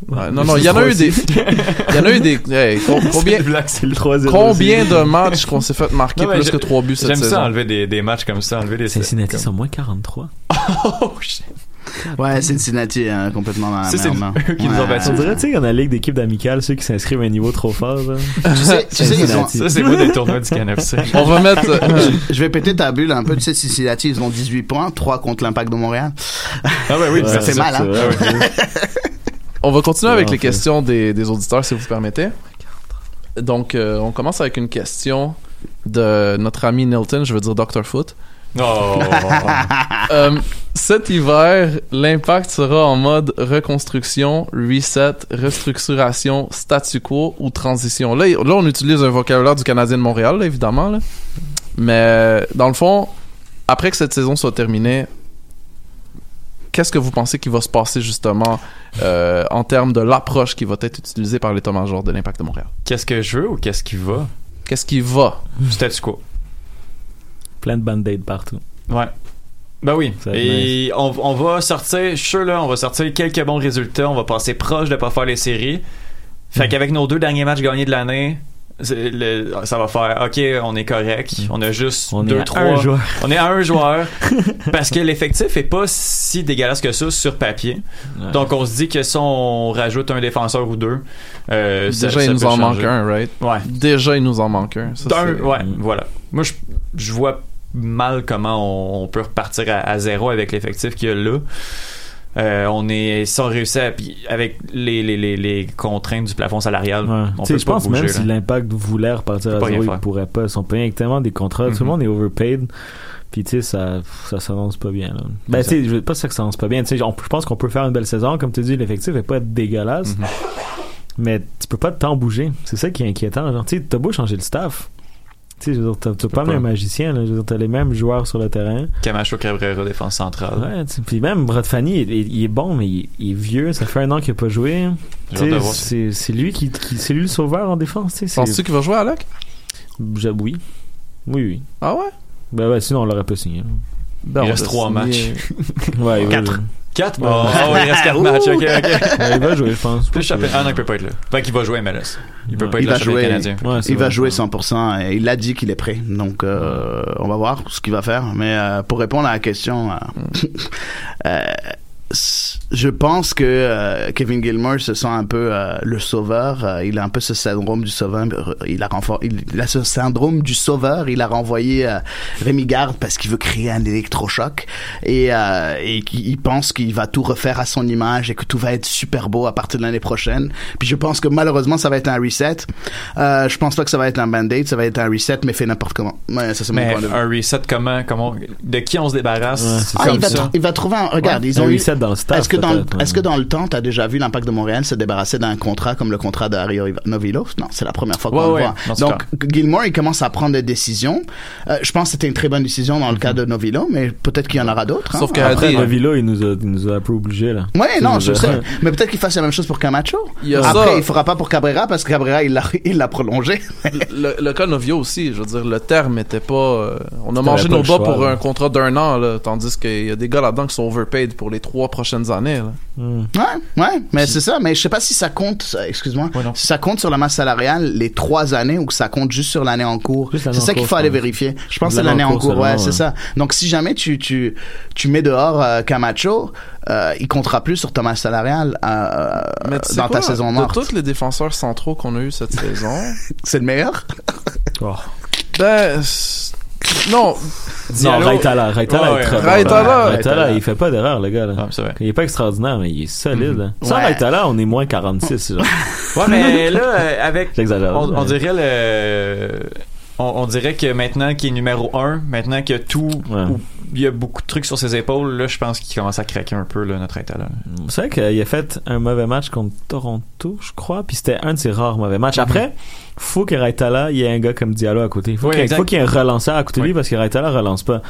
Speaker 2: Ouais, non non, il y en a eu des, il y en a eu des. hey, com- combien
Speaker 4: C'est le 3
Speaker 2: Combien de matchs qu'on s'est fait marquer
Speaker 3: Non, mais
Speaker 2: plus que 3 buts cette
Speaker 3: J'aime
Speaker 2: saison?
Speaker 3: ça enlever des, des matchs comme ça, enlever des
Speaker 4: Cincinnati
Speaker 3: comme-
Speaker 4: sont moins 43.
Speaker 3: Oh shit.
Speaker 5: Ouais, Cincinnati hein, complètement dans la
Speaker 3: Ça, c'est
Speaker 5: merde.
Speaker 3: eux qui nous ont battus.
Speaker 4: On dirait, tu sais, a la ligue d'équipes d'amicales, ceux qui s'inscrivent à un niveau trop fort. là.
Speaker 5: Tu sais, tu sais, ils ont.
Speaker 4: Cincinnati.
Speaker 3: Ça, c'est beau des tournois du CanFC.
Speaker 2: On va mettre. euh,
Speaker 5: Je vais péter ta bulle un peu. Tu sais, Cincinnati, ils ont 18 points, 3 contre l'Impact de Montréal.
Speaker 3: Ah ouais, oui,
Speaker 5: Ça fait mal, hein.
Speaker 2: On va continuer avec
Speaker 4: en
Speaker 2: les questions des, des auditeurs, si vous permettez. Donc, euh, on commence avec une question de notre ami Nilton, je veux dire Dr. Foot.
Speaker 3: Oh.
Speaker 2: Euh, cet hiver, l'impact sera en mode reconstruction, reset, restructuration, statu quo ou transition. Là, là on utilise un vocabulaire du Canadien de Montréal, là, évidemment. là. Mais dans le fond, après que cette saison soit terminée, qu'est-ce que vous pensez qui va se passer justement euh, en termes de l'approche qui va être utilisée par l'état-major de l'impact de Montréal?
Speaker 3: Qu'est-ce que je veux ou qu'est-ce qui va?
Speaker 2: Qu'est-ce qui va?
Speaker 3: Statu quo.
Speaker 4: Plein de band-aids partout.
Speaker 3: Ouais. Ben oui. Et on, on va sortir, je suis sûr, là, on va sortir quelques bons résultats. On va passer proche de pas faire les séries. Fait qu'avec nos deux derniers matchs gagnés de l'année, le- ça va faire OK, on est correct. On a juste
Speaker 4: On
Speaker 3: deux, trois.
Speaker 4: un joueur.
Speaker 3: On est à un joueur. parce que l'effectif est pas si dégueulasse que ça sur papier.
Speaker 4: Ouais.
Speaker 3: Donc on se dit que si on rajoute un défenseur ou deux, euh,
Speaker 2: Déjà,
Speaker 3: ça
Speaker 2: il nous en manque un, right?
Speaker 3: Ouais.
Speaker 2: Déjà, il nous en manque un. Ça, c'est-
Speaker 3: ouais, voilà. Moi, je, je vois mal comment on, on peut repartir à, à zéro avec l'effectif qu'il y a là. Euh, on est sans réussir à- puis avec les, les, les, les contraintes du plafond salarial.
Speaker 4: Ouais.
Speaker 3: On peut
Speaker 4: je
Speaker 3: pas
Speaker 4: pense
Speaker 3: bouger,
Speaker 4: même
Speaker 3: là.
Speaker 4: si l'impact voulait repartir à zéro,
Speaker 3: faire.
Speaker 4: pourraient pas. Ils sont payés avec tellement des contrats. Tout le
Speaker 3: Mhm.
Speaker 4: monde est overpaid. Puis tu sais, ça, ça s'annonce pas bien. Là. Ben, tu sais, je veux pas ça que ça s'annonce pas bien. Tu sais, je pense qu'on peut faire une belle saison. Comme tu dis, l'effectif est pas dégueulasse.
Speaker 3: Mhm.
Speaker 4: Mais tu peux pas tant bouger. C'est ça qui est inquiétant. Genre, tu sais, t'as beau changer le staff. Tu sais, je veux dire, t'as pas
Speaker 3: pas.
Speaker 4: même un magicien. Là. Je veux dire, t'as les mêmes joueurs sur le terrain.
Speaker 3: Camacho Cabrera, défense centrale.
Speaker 4: Ouais, puis même Brad Fanny, il, il- il est bon, mais il, il est vieux. Ça fait un an qu'il a pas joué. C'est lui qui, qui- c'est lui le sauveur en défense. tu sais, c'est-
Speaker 2: Penses-tu qu'il va jouer, Alec?
Speaker 4: Je- Oui. Oui, oui.
Speaker 2: Ah ouais?
Speaker 4: Ben ouais, sinon on l'aurait pas signé.
Speaker 2: Ben,
Speaker 3: Il reste trois
Speaker 2: signer-
Speaker 4: Ouais, il va
Speaker 3: Quatre. 4
Speaker 4: Ouais.
Speaker 3: Oh, il reste 4 matchs. Ok, ok.
Speaker 4: Il va jouer, je pense.
Speaker 3: Plus champion- Ah non, il peut pas être là. Fait qu'il va jouer MLS. Il peut
Speaker 4: Ouais.
Speaker 3: pas être
Speaker 5: Il
Speaker 3: là
Speaker 5: va jouer.
Speaker 3: canadien.
Speaker 4: Ouais,
Speaker 5: Il va
Speaker 4: vrai.
Speaker 5: jouer 100%. Et il a dit qu'il est prêt. Donc, euh, on va voir ce qu'il va faire. Mais euh, pour répondre à la question, euh, euh, je pense que euh, Kevin Gilmore se sent un peu euh, le sauveur. Euh, il a un peu ce syndrome du sauveur. Il a, renfor- il, il a ce syndrome du sauveur. Il a renvoyé euh, Rémi Garde parce qu'il veut créer un électrochoc et, euh, et qu'il il pense qu'il va tout refaire à son image et que tout va être super beau à partir de l'année prochaine. Puis je pense que malheureusement ça va être un reset. Euh, je pense pas que ça va être un band-aid, ça va être un reset mais fait n'importe comment. Ouais, ça c'est mon
Speaker 3: Mais
Speaker 5: point de vue.
Speaker 3: un reset, comment, comment, de qui on se débarrasse?
Speaker 4: Ouais, c'est
Speaker 5: Ah,
Speaker 3: comme
Speaker 5: il, va
Speaker 3: ça.
Speaker 5: tr- il va trouver un. Regarde, ils
Speaker 4: Un
Speaker 5: ont eu.
Speaker 4: Reset dans le staff.
Speaker 5: Est-ce que, dans, le- est-ce que dans le temps, tu as déjà vu l'Impact de Montréal se débarrasser d'un contrat comme le contrat de Novilos? Non, c'est la première fois qu'on
Speaker 3: Ouais,
Speaker 5: le
Speaker 3: ouais,
Speaker 5: voit. Donc, Gilmore, il commence à prendre des décisions. Euh, je pense que c'était une très bonne décision dans le cas de Novilo, mais peut-être qu'il y en aura d'autres. hein.
Speaker 2: Sauf que-
Speaker 4: Après,
Speaker 2: dit-
Speaker 4: le Villa, il nous a, il nous a un peu obligés, là.
Speaker 5: Ouais, non, je sais. Mais peut-être qu'il fasse la même chose pour Camacho.
Speaker 2: Il
Speaker 5: Après,
Speaker 2: ça.
Speaker 5: il fera pas pour Cabrera parce que Cabrera, il l'a, il l'a prolongé.
Speaker 2: le, le cas Novio aussi, je veux dire, le terme était pas. euh, on a mangé nos bas pour un contrat d'un an, là, tandis qu'il y a des gars là-dedans qui sont overpaid pour les trois prochaines années. Là.
Speaker 4: Hmm.
Speaker 5: Ouais, ouais, mais c'est ça. Mais je sais pas si ça compte, excuse-moi,
Speaker 3: Ouais,
Speaker 5: si ça compte sur la masse salariale les trois années ou que ça compte juste sur l'année en cours. C'est ça qu'il faut aller vérifier. Je pense que c'est
Speaker 4: L'année en cours
Speaker 5: ouais, c'est ça. Donc si jamais tu tu tu mets dehors euh, Camacho, euh, il comptera plus sur ta masse salariale euh,
Speaker 2: Mais tu sais
Speaker 5: dans ta saison
Speaker 2: De
Speaker 5: morte.
Speaker 2: tous les défenseurs centraux qu'on a eu cette saison,
Speaker 5: C'est le meilleur?
Speaker 4: Oh.
Speaker 2: ben. Non,
Speaker 4: Non, Raitala, Raitala
Speaker 3: Ouais,
Speaker 4: est très
Speaker 2: ouais.
Speaker 4: bon.
Speaker 2: Raitala.
Speaker 4: Raitala, il fait pas d'erreur, le gars, là.
Speaker 3: Ah.
Speaker 4: Il est pas extraordinaire, mais il est solide. là. Sans
Speaker 5: Ouais.
Speaker 4: Raitala, on est moins 46, genre.
Speaker 3: Ouais, mais là, euh, avec.
Speaker 4: J'exagère.
Speaker 3: On, on dirait le. On, on dirait que maintenant qu'il est numéro 1, maintenant qu'il y a tout,
Speaker 4: Ouais.
Speaker 3: Il y a beaucoup de trucs sur ses épaules, là, je pense qu'il commence à craquer un peu, là, notre état.
Speaker 4: C'est vrai qu'il a fait un mauvais match contre Toronto, je crois, puis c'était un de ses rares mauvais matchs. Après, faut que Raitala, il y ait un gars comme Diallo à côté. Faut
Speaker 3: Oui,
Speaker 4: qu'il y ait-
Speaker 3: exact.
Speaker 4: faut qu'il y ait un relanceur à côté de lui parce que Raitala relance pas.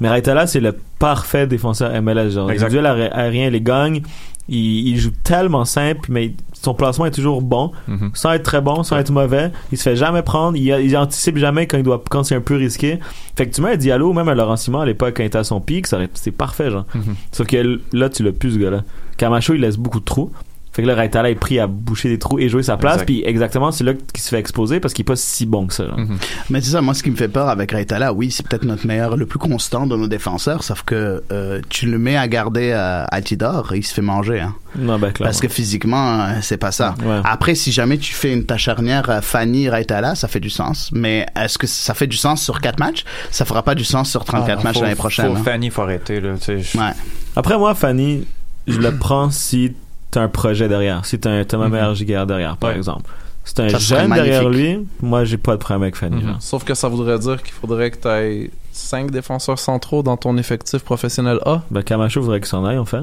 Speaker 4: Mais Raitala, c'est le parfait défenseur MLS. Genre,
Speaker 3: Exact.
Speaker 4: les duels aé- aériens, les gagne. Il, il joue tellement simple, mais son placement est toujours bon,
Speaker 3: Mhm.
Speaker 4: sans être très bon, sans être mauvais. Il se fait jamais prendre. Il, il anticipe jamais quand il doit, quand c'est un peu risqué. Fait que tu mets un Diallo, même un Laurent Simon à l'époque quand il était à son pic, c'est parfait, genre.
Speaker 3: Mhm.
Speaker 4: Sauf que là, tu l'as plus, ce gars-là. Camacho, il laisse beaucoup de trous. Fait que là, Raitala est pris à boucher des trous et jouer sa place. Puis exactement, c'est là qu'il se fait exposer parce qu'il est pas si bon que ça.
Speaker 3: Mhm.
Speaker 5: Mais c'est ça, moi, ce qui me fait peur avec Raitala, oui, c'est peut-être notre meilleur, le plus constant de nos défenseurs, sauf que euh, tu le mets à garder euh, Altidore, il se fait manger. Hein.
Speaker 4: Non, ben.
Speaker 5: Parce que physiquement, euh, c'est pas ça.
Speaker 4: Ouais.
Speaker 5: Après, si jamais tu fais une ta charnière euh, Fanny Raitala, ça fait du sens. Mais est-ce que ça fait du sens sur 4 matchs? Ça fera pas du sens sur 34
Speaker 3: Ah,
Speaker 5: matchs l'année prochaine.
Speaker 3: Faut,
Speaker 5: hein.
Speaker 3: Fanny, faut arrêter, là.
Speaker 5: Ouais.
Speaker 4: Après, moi, Fanny, je le prends si t'as un projet derrière. Si t'as un Thomas Giguère derrière, par
Speaker 3: Ouais.
Speaker 4: exemple. Si t'as un
Speaker 5: Ça
Speaker 4: jeune derrière lui, moi, j'ai pas de problème avec Fanny.
Speaker 3: Mhm.
Speaker 2: sauf que ça voudrait dire qu'il faudrait que tu aies 5 défenseurs centraux dans ton effectif professionnel A.
Speaker 4: Ben, Camacho voudrait qu'il s'en aille, en fait.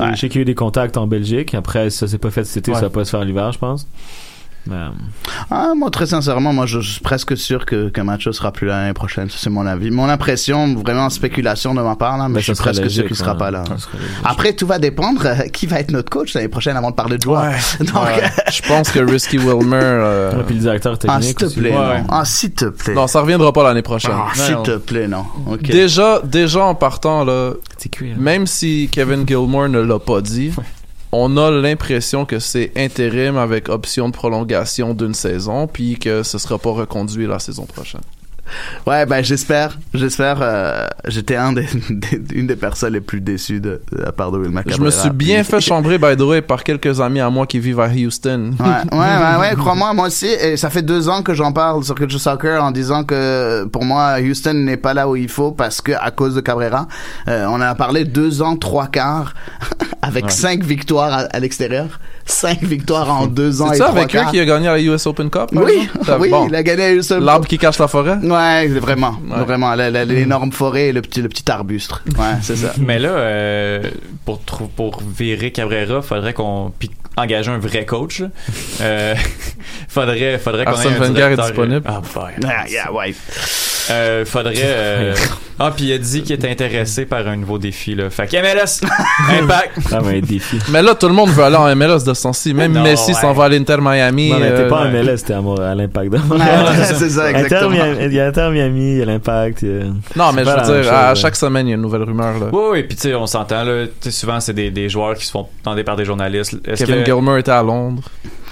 Speaker 5: Ouais.
Speaker 4: Je sais qu'il y a eu des contacts en Belgique. Après, ça s'est pas fait cet été,
Speaker 3: Ouais.
Speaker 4: ça va pas se faire l'hiver, je pense.
Speaker 5: Ah, moi, très sincèrement, moi, je suis presque sûr que, que Macho sera plus là l'année prochaine. C'est mon avis. Mon impression, vraiment spéculation de ma part, là, mais
Speaker 4: Ben,
Speaker 5: je suis presque sûr qu'il sera pas là. Après, tout va dépendre euh, qui va être notre coach l'année prochaine avant de parler de joueurs. Donc,
Speaker 2: Ouais. Je pense que Risky Wilmer. euh,
Speaker 4: Ouais, puis le directeur
Speaker 5: ah,
Speaker 4: technique.
Speaker 5: s'il te plaît,
Speaker 2: Ouais.
Speaker 5: non. Ah, s'il te plaît.
Speaker 2: Non, ça reviendra pas l'année prochaine.
Speaker 5: Ah, s'il te plaît, non.
Speaker 2: Déjà, déjà en partant là, même si Kevin Gilmore ne l'a pas dit, on a l'impression que c'est intérim avec option de prolongation d'une saison, puis que ce sera pas reconduit la saison prochaine.
Speaker 5: Ouais, ben j'espère, j'espère. euh, J'étais un des, des- une des personnes les plus déçues de, de la part de Will
Speaker 2: Je
Speaker 5: Cabrera.
Speaker 2: me suis bien fait chambrer, by the way, par quelques amis à moi qui vivent à Houston.
Speaker 5: Ouais, ouais, ouais, ouais, crois-moi, moi aussi, et ça fait deux ans que j'en parle sur Culture Soccer en disant que pour moi, Houston n'est pas là où il faut parce que à cause de Cabrera, euh, on a parlé deux ans, trois quarts, avec cinq victoires à, à l'extérieur, cinq victoires en deux ans
Speaker 2: C'est
Speaker 5: et
Speaker 2: ça
Speaker 5: trois
Speaker 2: avec eux
Speaker 5: quarts.
Speaker 2: qui a gagné la US Open Cup?
Speaker 5: Oui?
Speaker 2: Ça-
Speaker 5: oui,
Speaker 2: bon.
Speaker 5: il a gagné à Houston.
Speaker 2: L'arbre qui cache la forêt?
Speaker 5: Ouais, vraiment,
Speaker 2: Ouais.
Speaker 5: vraiment, la- l'énorme forêt et le petit, le petit arbuste. Ouais, c'est ça.
Speaker 3: Mais là, euh, pour, pour virer Cabrera, faudrait qu'on puis engager un vrai coach. là. Euh, faudrait faudrait qu'on ait
Speaker 2: Arsène
Speaker 3: un
Speaker 2: Wenger est
Speaker 3: directeur-
Speaker 2: disponible.
Speaker 3: Ah, boy.
Speaker 5: Ah, yeah, ouais.
Speaker 3: Euh, faudrait. euh, Ah, puis il a dit qu'il était intéressé par un nouveau défi. Là. Fait que MLS, Impact.
Speaker 4: Ah, mais un défi.
Speaker 2: Mais là, tout le monde veut aller en MLS de ce temps-ci. Même
Speaker 3: Non,
Speaker 2: Messi
Speaker 3: ouais.
Speaker 2: s'en va à l'Inter Miami.
Speaker 4: Non, mais t'es
Speaker 2: euh,
Speaker 4: pas en. MLS, t'es à, l'Impact de
Speaker 5: Ouais,
Speaker 4: Montréal.
Speaker 5: c'est ça,
Speaker 4: Inter
Speaker 5: exactement.
Speaker 4: Miami- Il y a Inter Miami, il y a l'Impact.
Speaker 2: Non, mais je veux dire, à chaque semaine, il y a une nouvelle rumeur. Là.
Speaker 3: Oui, oui, puis tu sais, on s'entend, là. Souvent, c'est des, des joueurs qui se font demander par des journalistes. Est-ce
Speaker 2: Kevin
Speaker 3: que...
Speaker 2: Gilmer était à Londres.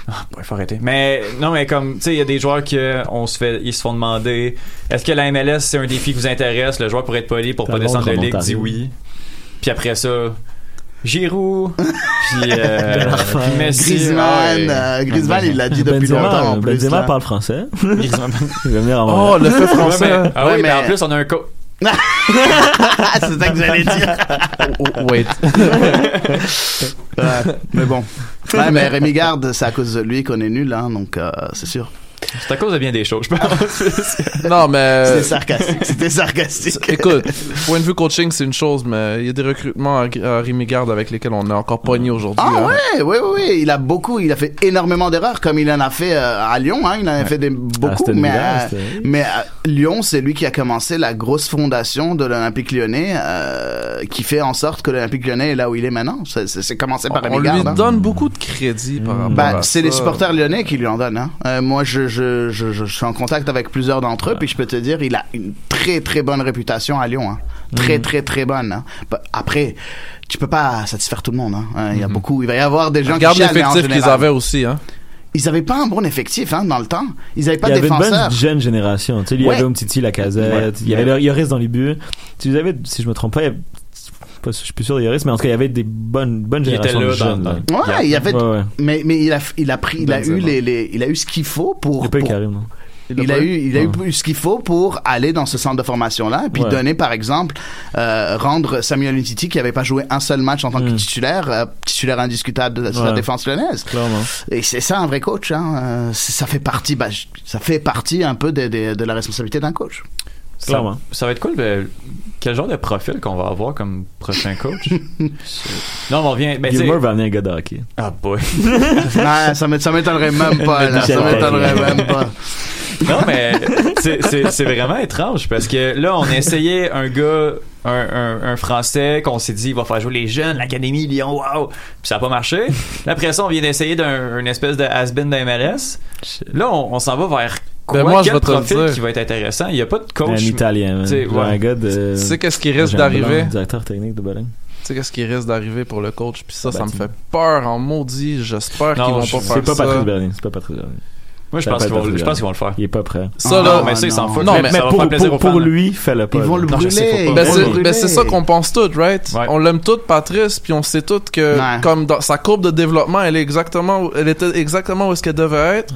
Speaker 3: Ah, il faut arrêter. Mais non, mais comme, tu sais, il y a des joueurs qui on se fait, ils se font demander est-ce que la MLS c'est un défi qui vous intéresse? Le joueur pour être poli, pour pas descendre de ligue, dit oui. Puis après ça, Giroud, puis, euh, puis Messi.
Speaker 5: Griezmann,
Speaker 3: ah ouais.
Speaker 5: euh, Griezmann, il l'a dit depuis
Speaker 4: Benzema,
Speaker 5: longtemps en plus.
Speaker 4: Benzema
Speaker 5: là.
Speaker 4: parle français.
Speaker 3: Griezmann.
Speaker 4: Il va venir en
Speaker 2: Oh, le fait
Speaker 3: Ouais,
Speaker 2: français.
Speaker 3: ah
Speaker 5: Ouais,
Speaker 3: oui, mais
Speaker 5: mais-
Speaker 3: en plus, on a un coach.
Speaker 5: C'est ça que j'allais dire.
Speaker 2: Oh, wait.
Speaker 5: Ouais, mais bon. Ouais, mais Rémi Garde, c'est à cause de lui qu'on est nul, hein, donc euh, c'est sûr.
Speaker 3: C'est à cause de bien des choses, je pense.
Speaker 2: non, mais.
Speaker 5: C'était sarcastique. C'était sarcastique.
Speaker 2: Écoute, point de vue coaching, c'est une chose, mais il y a des recrutements à, à Rémi Garde avec lesquels on est encore pogné aujourd'hui.
Speaker 5: Ah
Speaker 2: hein.
Speaker 5: ouais, ouais, ouais, ouais, il a beaucoup, il a fait énormément d'erreurs comme il en a fait euh, à Lyon, hein, il en a fait des, beaucoup,
Speaker 4: Aston
Speaker 5: mais,
Speaker 4: Villa,
Speaker 5: euh, mais à Lyon, c'est lui qui a commencé la grosse fondation de l'Olympique lyonnais, euh, qui fait en sorte que l'Olympique lyonnais est là où il est maintenant. C'est- commencé par
Speaker 2: On
Speaker 5: Rémi
Speaker 2: lui
Speaker 5: Garde. hein.
Speaker 2: donne beaucoup de crédit par rapport
Speaker 5: Ben,
Speaker 2: à
Speaker 5: c'est les supporters lyonnais qui lui en donnent. Hein. Euh, moi, je, je, je, je, je suis en contact avec plusieurs d'entre eux, puis je peux te dire, il a une très très bonne réputation à Lyon. Hein. Très
Speaker 2: Mhm.
Speaker 5: très très bonne. Hein. Bah, Après, tu peux pas satisfaire tout le monde. Hein. Il y a
Speaker 2: Mhm.
Speaker 5: beaucoup. Il va y avoir des gens
Speaker 2: Regarde
Speaker 5: qui en
Speaker 2: l'effectif qu'ils avaient aussi, hein.
Speaker 5: Ils avaient pas un bon effectif hein, dans le temps. Ils avaient pas
Speaker 4: il y
Speaker 5: de
Speaker 4: avait une
Speaker 5: défenseurs.
Speaker 4: bonne jeune génération. Tu sais, il y
Speaker 5: Ouais.
Speaker 4: avait Umtiti, la casette, il y avait le Yoris dans les buts. Tu avais, si je me trompe pas, il y avait- pas- je suis plus sûr de Yoris, mais en tout cas, il y avait des bonnes, bonnes générations de jeunes. là.
Speaker 5: Ouais, il y avait.
Speaker 4: Ouais, ouais.
Speaker 5: Mais mais il a il a pris il a eu les, les il a eu ce qu'il faut pour.
Speaker 4: Il est pas eu
Speaker 5: pour-? Il a, eu, il a eu ce qu'il faut pour aller dans ce centre de formation-là, et puis
Speaker 4: Ouais.
Speaker 5: donner, par exemple, euh, rendre Samuel Umtiti, qui avait pas joué un seul match en tant que
Speaker 4: Mm.
Speaker 5: titulaire, euh, titulaire indiscutable de, de la défense lyonnaise. Et c'est ça un vrai coach. Hein. euh, ça fait partie, bah, ça fait partie un peu de, de, de la responsabilité d'un coach.
Speaker 3: Ça,
Speaker 4: Clairement.
Speaker 3: ça va être cool. ben, quel genre de profil qu'on va avoir comme prochain coach? Non, on revient. Ben,
Speaker 4: Gilmore va amener un gars de hockey.
Speaker 3: Ah, boy.
Speaker 5: Ça m'é- ça m'étonnerait même pas. là, ça m'étonnerait même pas.
Speaker 3: Non, mais c'est- c'est c'est vraiment étrange parce que là, on a essayé un gars, un, un, un Français qu'on s'est dit, il va faire jouer les jeunes, l'Académie Lyon, wow! Puis ça n'a pas marché. Là, après ça, on vient d'essayer d'un une espèce de has-been de MLS. Là, on, on s'en va vers quoi?
Speaker 2: Ben, moi, je
Speaker 3: Quel
Speaker 2: vais te dire.
Speaker 3: qui va être intéressant? Il n'y a pas de
Speaker 4: Un
Speaker 3: coach.
Speaker 4: Italien,
Speaker 3: sais,
Speaker 4: Genre
Speaker 3: ouais.
Speaker 4: un gars de.
Speaker 2: Tu sais qu'est-ce qui risque d'arriver?
Speaker 4: Directeur technique de Bologne.
Speaker 2: Tu sais qu'est-ce qui risque d'arriver pour le coach? Puis ça, ça me fait peur en maudit. J'espère qu'ils vont
Speaker 3: je-
Speaker 2: pas faire
Speaker 4: C'est pas
Speaker 2: ça.
Speaker 4: Patrick Bernier. C'est pas Patrick Bernier.
Speaker 3: Moi, je
Speaker 4: Ça
Speaker 3: pense qu'ils
Speaker 4: pas
Speaker 3: vont,
Speaker 4: être
Speaker 3: je pense qu'ils vont le faire.
Speaker 4: Il est pas prêt.
Speaker 2: Ça,
Speaker 5: Ah,
Speaker 2: là,
Speaker 3: non, mais ça, ils s'en
Speaker 5: non.
Speaker 3: foutent.
Speaker 2: Non,
Speaker 3: mais,
Speaker 2: mais
Speaker 3: ça va
Speaker 4: pour,
Speaker 3: faire plaisir
Speaker 4: pour,
Speaker 3: aux
Speaker 4: pour
Speaker 3: fans.
Speaker 4: lui, fais-le pas.
Speaker 5: Ils vont le brûler.
Speaker 2: Ben, c'est ben, c'est ça qu'on pense tous, right?
Speaker 3: Ouais.
Speaker 2: On l'aime tous, Patrice, puis on sait tous que
Speaker 5: Ouais.
Speaker 2: comme dans sa courbe de développement, elle est exactement, où- elle était exactement où est-ce qu'elle devait être.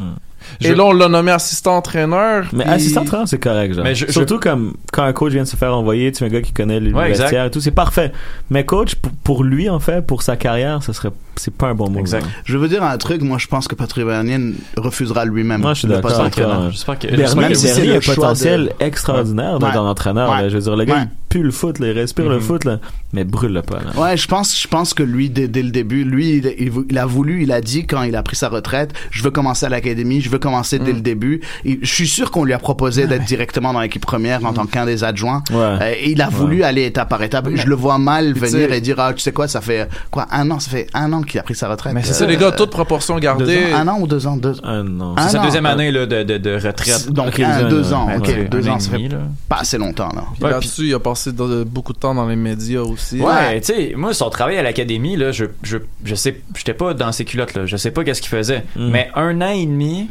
Speaker 3: Je-
Speaker 2: Et là, on l'a nommé assistant-entraîneur.
Speaker 4: Mais
Speaker 2: puis-
Speaker 4: assistant entraîneur, c'est correct, genre.
Speaker 3: Mais je- je-
Speaker 4: Surtout comme quand un coach vient de se faire envoyer, tu es un gars qui connaît le
Speaker 3: Ouais,
Speaker 4: vestiaire et tout, c'est parfait. Mais coach, pour, lui, en fait, pour sa carrière, ce serait, c'est pas un bon mot.
Speaker 3: Exact.
Speaker 5: Je veux dire un truc, moi je pense que Patrick Bernier refusera lui-même.
Speaker 4: Moi, je suis
Speaker 5: de
Speaker 4: d'accord
Speaker 5: entraîneur.
Speaker 3: J'espère que.
Speaker 4: Bernier,
Speaker 5: si
Speaker 4: a un potentiel
Speaker 5: de-
Speaker 4: extraordinaire
Speaker 5: Ouais.
Speaker 4: entraîneur.
Speaker 5: Ouais.
Speaker 4: là. Je veux dire, le gars, pue le foot, là, il respire le
Speaker 5: Mhm.
Speaker 4: foot, là. Mais brûle-le pas, là.
Speaker 5: Ouais, je pense, je pense que lui, dès, dès le début, lui, il, il- il a voulu, il a dit quand il a pris sa retraite, je veux commencer à l'académie, je veux commencer
Speaker 4: Mm.
Speaker 5: dès le début. Et je suis sûr qu'on lui a proposé d'être directement dans l'équipe première en tant qu'un des adjoints.
Speaker 4: Ouais.
Speaker 5: Euh, et il a voulu aller étape par étape. Je le vois mal
Speaker 2: Puis
Speaker 5: venir et dire, ah, tu sais quoi, ça fait quoi, un an, ça fait un an qu'il a pris sa retraite.
Speaker 2: Mais c'est ça, les gars, toute proportion gardée.
Speaker 5: ans, un an ou deux ans, deux.
Speaker 4: Un an.
Speaker 3: C'est sa deuxième année là, de, de, de retraite.
Speaker 5: Donc,
Speaker 4: Ok,
Speaker 5: un,
Speaker 4: deux
Speaker 5: deux
Speaker 4: ans,
Speaker 5: ok,
Speaker 3: Ouais,
Speaker 5: deux ans, ça fait pas assez longtemps, là.
Speaker 2: Puis là-dessus, il a passé de- beaucoup de temps dans les médias aussi.
Speaker 3: Ouais, tu sais, moi, son travail à l'académie, là, je, je, je sais, j'étais pas dans ses culottes, là. Je sais pas qu'est-ce qu'il faisait.
Speaker 4: Mm.
Speaker 3: Mais un an et demi,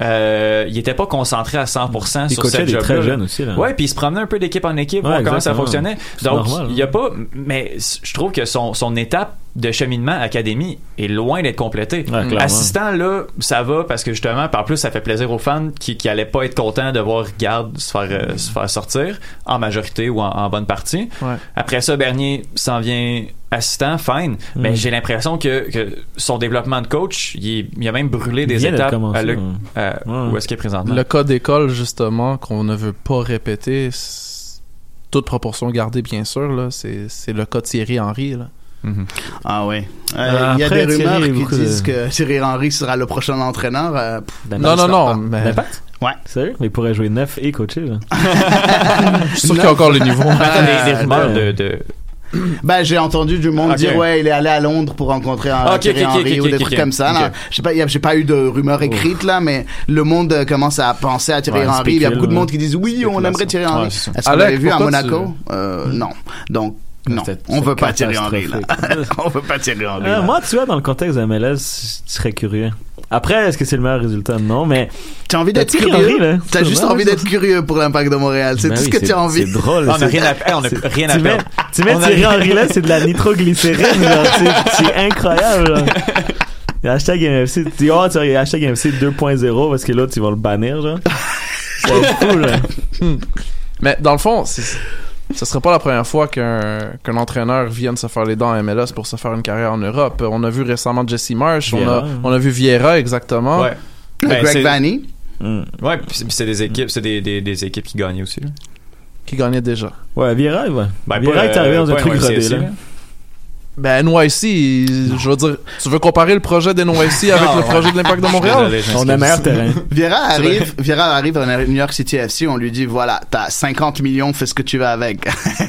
Speaker 3: euh, il était pas concentré à 100%
Speaker 4: Il
Speaker 3: sur cette job
Speaker 4: très jeunes aussi, là.
Speaker 3: Ouais, puis il se promenait un peu d'équipe en équipe,
Speaker 4: Ouais,
Speaker 3: voir comment ça fonctionnait. Donc,
Speaker 4: normal,
Speaker 3: il y a pas, mais je trouve que son, son étape de cheminement académie est loin d'être complétée.
Speaker 4: Ouais.
Speaker 3: Assistant, là, ça va parce que justement, par plus, ça fait plaisir aux fans qui, qui allaient pas être contents de voir Garde se faire, euh, se faire sortir en majorité ou en, en bonne partie.
Speaker 2: Ouais.
Speaker 3: Après ça, Bernier s'en vient assistant, fine. Mais
Speaker 4: Mm.
Speaker 3: j'ai l'impression que, que son développement de coach, il, a même brûlé
Speaker 4: Il
Speaker 3: des étapes
Speaker 4: commencé,
Speaker 3: à le-
Speaker 4: ouais.
Speaker 3: à-
Speaker 4: Ouais.
Speaker 3: où est-ce qu'il est présentement?
Speaker 2: Le cas d'école, justement, qu'on ne veut pas répéter, toute proportion gardée, bien sûr, là, c'est c'est le cas de Thierry Henry. Là.
Speaker 3: Mhm.
Speaker 5: Ah ouais. Euh,
Speaker 4: Euh,
Speaker 5: Il y a des rumeurs qui disent
Speaker 4: de-
Speaker 5: que Thierry Henry sera le prochain entraîneur. euh, pff,
Speaker 4: D'impact.
Speaker 2: Non, non, non. Mais
Speaker 4: D'impact?
Speaker 5: Ouais.
Speaker 4: Sérieux? Mais il pourrait jouer neuf et coacher, là.
Speaker 2: je suis sûr qu'il y a encore le niveau.
Speaker 3: Attends, des, des rumeurs de-
Speaker 5: Ben, j'ai entendu du monde dire, ouais, il est allé à Londres pour rencontrer un Henry ou des trucs comme ça. là. Sais pas, j'ai pas eu de rumeurs écrites, là, mais le monde euh, commence à penser à Thierry
Speaker 4: Ouais,
Speaker 5: Henry. Il y a beaucoup de monde qui disent, oui, on aimerait Thierry Henry. Est-ce qu'on
Speaker 2: Alec,
Speaker 5: l'avait vu à Monaco? Euh, non. Donc, non. On veut pas Thierry Henry, là.
Speaker 4: catastrophique.
Speaker 5: on veut pas Thierry Henry.
Speaker 4: Euh,
Speaker 5: là.
Speaker 4: moi, tu vois, dans le contexte de MLS, je serais curieux. Après, est-ce que c'est le meilleur résultat? Non, mais.
Speaker 5: T'as envie d'être curieux?
Speaker 4: Là?
Speaker 5: T'as juste envie d'être curieux pour l'impact de Montréal. C'est
Speaker 4: Ben
Speaker 5: tout ce que tu as envie.
Speaker 4: C'est drôle.
Speaker 3: On a rien à, on a rien à
Speaker 4: tu mets,
Speaker 3: perdre.
Speaker 4: tu mets Thierry Henry là, c'est de la nitroglycérine, c'est- incroyable, Hashtag MFC, tu dis, oh, tu hashtag MFC 2.0 parce que l'autre, ils vont le bannir, genre. C'est fou, là.
Speaker 2: Mais dans le fond, c'est- ce serait pas la première fois qu'un qu'un entraîneur vienne se faire les dents en MLS pour se faire une carrière en Europe. On a vu récemment Jesse Marsh, on a,
Speaker 4: hein.
Speaker 2: on a vu Vieira exactement.
Speaker 3: Ouais. Ben,
Speaker 5: Greg
Speaker 3: c'est-
Speaker 5: Vanny.
Speaker 4: Mm.
Speaker 3: Ouais, puis c'est des équipes, c'est des, des, des équipes qui gagnaient aussi. Là.
Speaker 2: qui gagnait déjà.
Speaker 4: Ouais, Vieira, ouais.
Speaker 3: Ben,
Speaker 4: Vieira est arrivé
Speaker 3: euh,
Speaker 4: dans un truc rodé, là.
Speaker 2: Ben NYC, je veux dire, tu veux comparer le projet d'NYC avec le projet de l'Impact de Montréal?
Speaker 4: On a meilleur terrain.
Speaker 5: Vieira arrive, Vieira arrive à New York City FC, on lui dit, voilà, t'as 50 millions, fais ce que tu veux avec.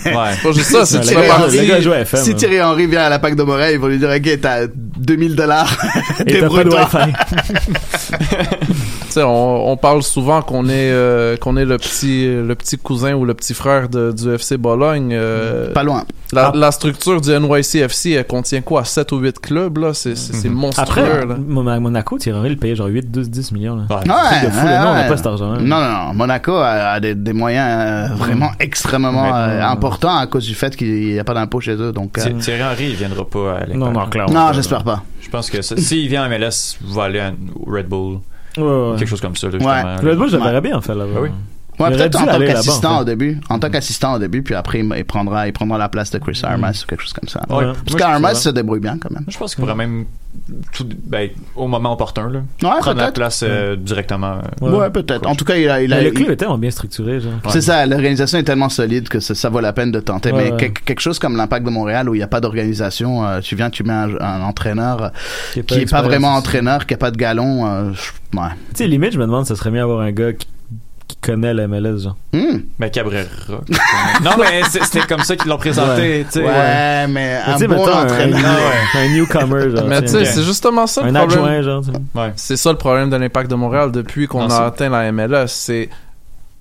Speaker 3: Ouais.
Speaker 2: Pas juste ça,
Speaker 4: Ouais, joue à FM.
Speaker 5: si
Speaker 4: hein.
Speaker 5: Thierry Henry vient à la PAC de Montréal, ils vont lui dire, ok, t'as 2000 dollars.
Speaker 4: Et
Speaker 2: on, on parle souvent qu'on est euh, qu'on est le petit le petit cousin ou le petit frère de, du FC Bologne. euh,
Speaker 5: Pas loin.
Speaker 2: la,
Speaker 4: Ah.
Speaker 2: la structure du NYCFC, elle contient quoi? 7 ou 8 clubs là, c'est c'est c'est monstrueux
Speaker 4: Après,
Speaker 2: là.
Speaker 4: Mon- Monaco, Thierry Henry le payait genre 8, 12, 10 millions, là.
Speaker 3: Ouais.
Speaker 5: Ouais,
Speaker 4: de fou, là. Nous, on n'a
Speaker 5: ouais.
Speaker 4: pas cet argent-là.
Speaker 5: Non, non, non. Monaco a, a des, des moyens euh, vraiment extrêmement
Speaker 3: Ouais.
Speaker 5: euh, importants à cause du fait qu'il n'y a pas d'impôt chez eux. Donc, euh,
Speaker 3: Thi- Thierry Henry, il viendra pas à.
Speaker 4: Non, non, clairement.
Speaker 5: non, j'espère pas.
Speaker 3: Je pense que s'il vient à MLS, il va aller à Red Bull.
Speaker 4: Ouais.
Speaker 3: Quelque chose comme ça. Là,
Speaker 5: Ouais.
Speaker 3: justement.
Speaker 4: Red Bull, je le
Speaker 5: Ouais.
Speaker 4: verrais bien, en fait, là-bas.
Speaker 3: Ah oui.
Speaker 5: Ouais, peut-être en tant qu'assistant
Speaker 4: en fait.
Speaker 5: au début. En tant qu'assistant au début, puis après, il, prendra, il prendra la place de Chris Armas ou quelque chose comme ça.
Speaker 3: Ouais.
Speaker 5: Parce qu'Armas se débrouille bien quand même.
Speaker 3: Je pense qu'il pourrait même, tout, ben, au moment opportun, là,
Speaker 5: Ouais,
Speaker 3: prendre la
Speaker 5: peut-être.
Speaker 3: place euh, directement. euh,
Speaker 5: Ouais, peut-être. En tout cas, il a, il a,
Speaker 4: le
Speaker 5: il-
Speaker 4: club est tellement bien structuré.
Speaker 5: C'est ça, l'organisation est tellement solide que ça, ça vaut la peine de tenter.
Speaker 4: Ouais,
Speaker 5: Mais
Speaker 4: ouais.
Speaker 5: quelque- quelque chose comme l'impact de Montréal où il n'y a pas d'organisation, euh, tu viens, tu mets un, un entraîneur qui n'est pas vraiment entraîneur, qui n'a pas de galon. euh.
Speaker 4: Tu sais, limite, je me demande, ça serait mieux avoir un gars qui, qui connaît la MLS, genre.
Speaker 5: Hmm.
Speaker 3: Ben, Cabrera. non, mais c'est- c'était comme ça qu'ils l'ont présenté, tu sais.
Speaker 5: Ouais, mais
Speaker 4: Mais
Speaker 5: un
Speaker 4: tu sais,
Speaker 5: bon
Speaker 4: mettons, un, un newcomer, genre.
Speaker 2: Mais tu sais, c'est justement ça le
Speaker 4: un
Speaker 2: problème.
Speaker 4: adjoint, genre. tu sais.
Speaker 3: Ouais.
Speaker 2: C'est ça le problème de l'Impact de Montréal depuis qu'on a atteint la MLS. C'est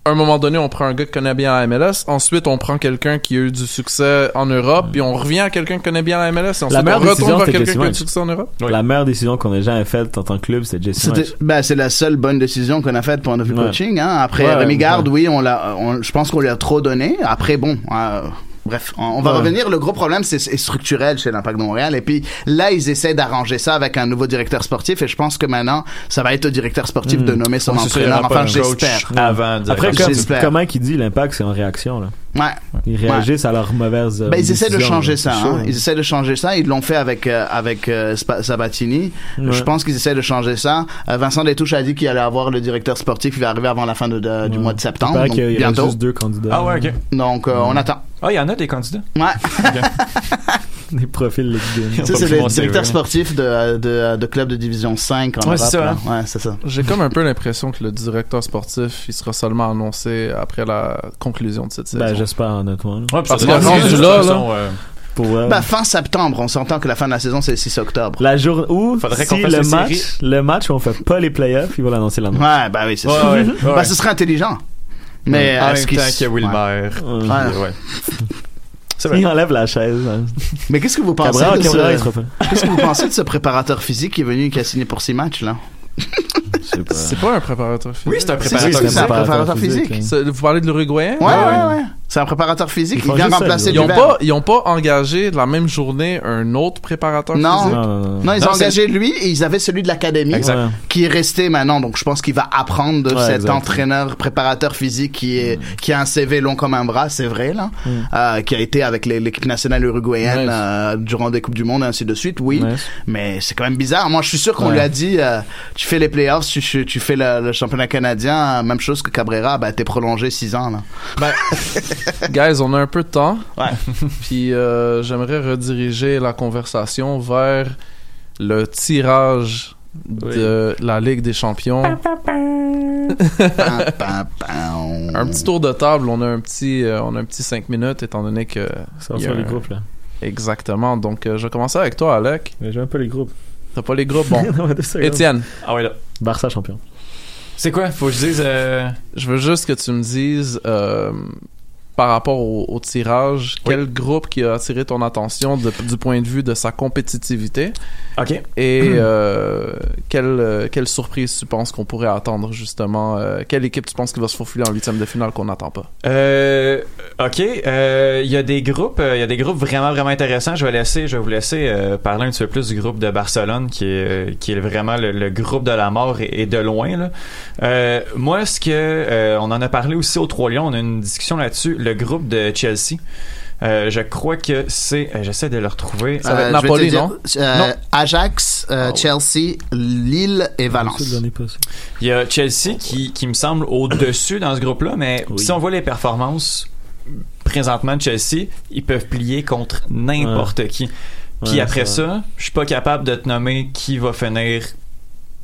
Speaker 2: à un moment donné, on prend un gars qui connaît bien la MLS. Ensuite, on prend quelqu'un qui a eu du succès en Europe. Puis on revient à quelqu'un qui connaît bien la MLS. Et ensuite,
Speaker 4: meilleure
Speaker 2: on
Speaker 4: décision,
Speaker 2: retourne vers quelqu'un qui a eu du succès en Europe.
Speaker 3: Oui.
Speaker 4: La meilleure décision qu'on ait jamais faite en tant que club, c'était Jesse
Speaker 5: C'était- ben, c'est la seule bonne décision qu'on a faite pour notre
Speaker 4: Ouais.
Speaker 5: coaching. Hein. Après,
Speaker 4: Ouais,
Speaker 5: Rémi
Speaker 4: ouais.
Speaker 5: Garde, oui, on l'a, on- je pense qu'on lui a trop donné. Après, bon, euh, bref, on, on va
Speaker 4: Ouais.
Speaker 5: revenir. Le gros problème, c'est, c'est structurel chez l'Impact de Montréal. Et puis là, ils essaient d'arranger ça avec un nouveau directeur sportif. Et je pense que maintenant, ça va être au directeur sportif de nommer son entraîneur. Enfin, j'espère.
Speaker 3: Avant
Speaker 4: Après, comme, comment qu'il dit l'impact, c'est en réaction, là?
Speaker 5: Ouais.
Speaker 4: Ils réagissent à leurs mauvaises. euh,
Speaker 5: Ben, ils essaient de changer ça. Hein. Ils essaient de changer ça. Ils l'ont fait avec euh, avec euh, Sabatini.
Speaker 4: Ouais.
Speaker 5: Je pense qu'ils essaient de changer ça. Euh, Vincent Détouche a dit qu'il allait avoir le directeur sportif qui va arriver avant la fin de, de- du mois de
Speaker 4: Il
Speaker 5: septembre. donc
Speaker 4: qu'il y a
Speaker 5: bientôt.
Speaker 4: juste deux candidats.
Speaker 3: Ah ouais, ok.
Speaker 5: Donc euh, on attend.
Speaker 3: Ah, il y en a des candidats.
Speaker 5: Ouais.
Speaker 4: Des profils Ligue
Speaker 5: Tu sais,
Speaker 3: pas
Speaker 5: c'est des
Speaker 3: mon CV,
Speaker 5: directeurs
Speaker 3: hein.
Speaker 5: sportifs de, de, de de division 5 en
Speaker 3: Ouais,
Speaker 5: Europe.
Speaker 3: c'est ça,
Speaker 5: là.
Speaker 3: hein.
Speaker 5: Ouais, c'est ça.
Speaker 2: J'ai comme un peu l'impression que le directeur sportif, il sera seulement annoncé après la conclusion de cette saison.
Speaker 4: Ben, j'espère honnêtement. là.
Speaker 3: Ouais,
Speaker 2: Parce que
Speaker 3: de toute
Speaker 2: là,
Speaker 3: façon,
Speaker 2: là,
Speaker 3: euh,
Speaker 4: Pour.
Speaker 5: Ben, fin septembre, on s'entend que la fin de la saison, c'est le 6 octobre.
Speaker 4: la journée où
Speaker 3: Faudrait
Speaker 4: si
Speaker 3: qu'on fasse
Speaker 4: le match, le match où on fait pas les playoffs, ils vont l'annoncer l'annonce.
Speaker 5: Ouais, ben oui, c'est
Speaker 3: Ouais,
Speaker 5: ça.
Speaker 3: ouais,
Speaker 5: Ben, ce serait intelligent. Mais
Speaker 3: en même
Speaker 5: qu'il
Speaker 3: temps que Wilmer.
Speaker 4: Ouais. Il enlève la chaise. hein.
Speaker 5: Mais qu'est-ce que vous pensez
Speaker 4: Cabral,
Speaker 5: de
Speaker 4: Cabral,
Speaker 5: ce... Qu'est-ce que vous pensez de ce préparateur physique qui est venu et qui a signé pour six matchs là?
Speaker 2: C'est pas un préparateur physique.
Speaker 3: Oui, c'est un préparateur.
Speaker 5: si, c'est un
Speaker 4: préparateur
Speaker 5: préparateur
Speaker 4: physique,
Speaker 5: physique.
Speaker 4: hein.
Speaker 2: Vous parlez de l'Uruguayen?
Speaker 5: Ouais, ouais, ouais. C'est un préparateur physique.
Speaker 4: Ils
Speaker 5: Il vient remplacer
Speaker 2: Ils ont pas, ils ont pas engagé de la même journée un autre préparateur
Speaker 5: Non.
Speaker 2: physique?
Speaker 4: Non, non, non.
Speaker 5: Non, ils
Speaker 3: Non,
Speaker 5: ont engagé lui et ils avaient celui de l'académie qui est resté maintenant. Donc je pense qu'il va apprendre de
Speaker 4: Ouais,
Speaker 5: cet
Speaker 4: exact.
Speaker 5: entraîneur préparateur physique qui est qui a un CV long comme un bras, c'est vrai là,
Speaker 4: Mm.
Speaker 5: euh, qui a été avec l'équipe nationale uruguayenne
Speaker 2: Nice.
Speaker 5: euh, durant des coupes du monde et ainsi de suite. Oui,
Speaker 4: Nice.
Speaker 5: mais c'est quand même bizarre. Moi, je suis sûr qu'on
Speaker 4: Ouais.
Speaker 5: lui a dit, euh, tu fais les playoffs, tu, fais le, le championnat canadien, euh, même chose que Cabrera, bah t'es prolongé six ans là.
Speaker 2: Ben, guys, on a un peu de temps.
Speaker 5: Ouais.
Speaker 2: Puis euh, j'aimerais rediriger la conversation vers le tirage de la Ligue des Champions. Un petit tour de table, on a un petit, euh, on a un petit 5 minutes étant donné que
Speaker 4: Ça sur les
Speaker 2: un-
Speaker 4: groupes, là.
Speaker 2: exactement. Donc euh, je vais commencer avec toi, Alec.
Speaker 4: Mais j'ai un peu les groupes.
Speaker 2: T'as pas les groupes, bon. Étienne,
Speaker 3: Ah ouais, là.
Speaker 4: Barça champion.
Speaker 3: C'est quoi? Faut que je dise. euh,
Speaker 2: je veux juste que tu me dises euh, par rapport au, au tirage,
Speaker 3: Oui.
Speaker 2: quel groupe qui a attiré ton attention de- du point de vue de sa compétitivité?
Speaker 3: Ok.
Speaker 2: et euh, quelle, euh, quelle surprise tu penses qu'on pourrait attendre justement euh, Quelle équipe tu penses qui va se faufiler en huitième de finale qu'on n'attend pas?
Speaker 3: Euh, ok, il y a des groupes, il y a des groupes vraiment vraiment intéressants. Je vais laisser, je vais vous laisser parler un petit peu plus du groupe de Barcelone, qui est qui est vraiment le, le groupe de la mort et, et de loin là. Moi, ce que on en a parlé aussi au Trois Lions, on a une discussion là-dessus. Le groupe de Chelsea. Euh, je crois que c'est, euh, j'essaie de le retrouver.
Speaker 2: Ça va être
Speaker 5: Euh, je vais te
Speaker 2: Napoli,
Speaker 5: dire,
Speaker 2: non?
Speaker 5: euh,
Speaker 3: Non.
Speaker 5: Ajax, euh,
Speaker 3: Ah.
Speaker 5: Chelsea, Lille et
Speaker 4: C'est
Speaker 5: Valence.
Speaker 4: le.
Speaker 3: Il y a Chelsea qui, qui me semble au-dessus dans ce groupe-là, mais
Speaker 4: Oui.
Speaker 3: si on voit les performances présentement de Chelsea, ils peuvent plier contre n'importe qui. Puis
Speaker 4: Ouais,
Speaker 3: après
Speaker 4: ça
Speaker 3: ça, je suis pas capable de te nommer qui va finir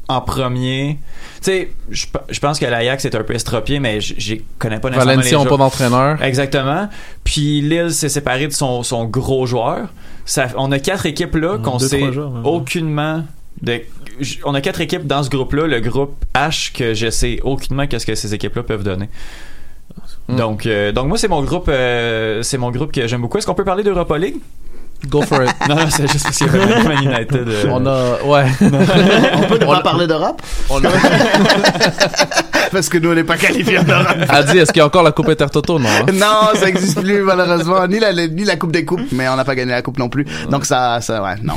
Speaker 3: en premier. Tu sais, je pe- je pense que l'Ajax est un peu estropié, mais je connais pas nécessairement
Speaker 2: Valencia
Speaker 3: les
Speaker 2: ont pas d'entraîneur.
Speaker 3: Exactement. Puis Lille s'est séparé de son, son gros joueur. Ça, on a quatre équipes là qu'on sait
Speaker 4: trois joueurs, ouais.
Speaker 3: aucunement de on a quatre équipes dans ce groupe-là, le groupe H que je sais aucunement qu'est-ce que ces équipes-là peuvent donner.
Speaker 2: Mm.
Speaker 3: Donc, euh, donc moi c'est mon groupe, euh, c'est mon groupe que j'aime beaucoup. Est-ce qu'on peut parler d'Europa League?
Speaker 2: Go for it.
Speaker 3: Non, non, c'est juste parce qu'il y avait Man United. euh,
Speaker 2: On a, ouais.
Speaker 5: On peut ne
Speaker 2: On
Speaker 5: pas
Speaker 2: a-
Speaker 5: parler d'Europe
Speaker 2: On a-
Speaker 5: parce que nous on n'est pas qualifiés en Europe.
Speaker 2: Adi, est-ce qu'il y a encore la Coupe Intertoto? Non. hein?
Speaker 5: non, ça existe plus malheureusement, ni la ni la coupe des coupes, mais on n'a pas gagné la coupe non plus. Donc ça, ça, ouais, non.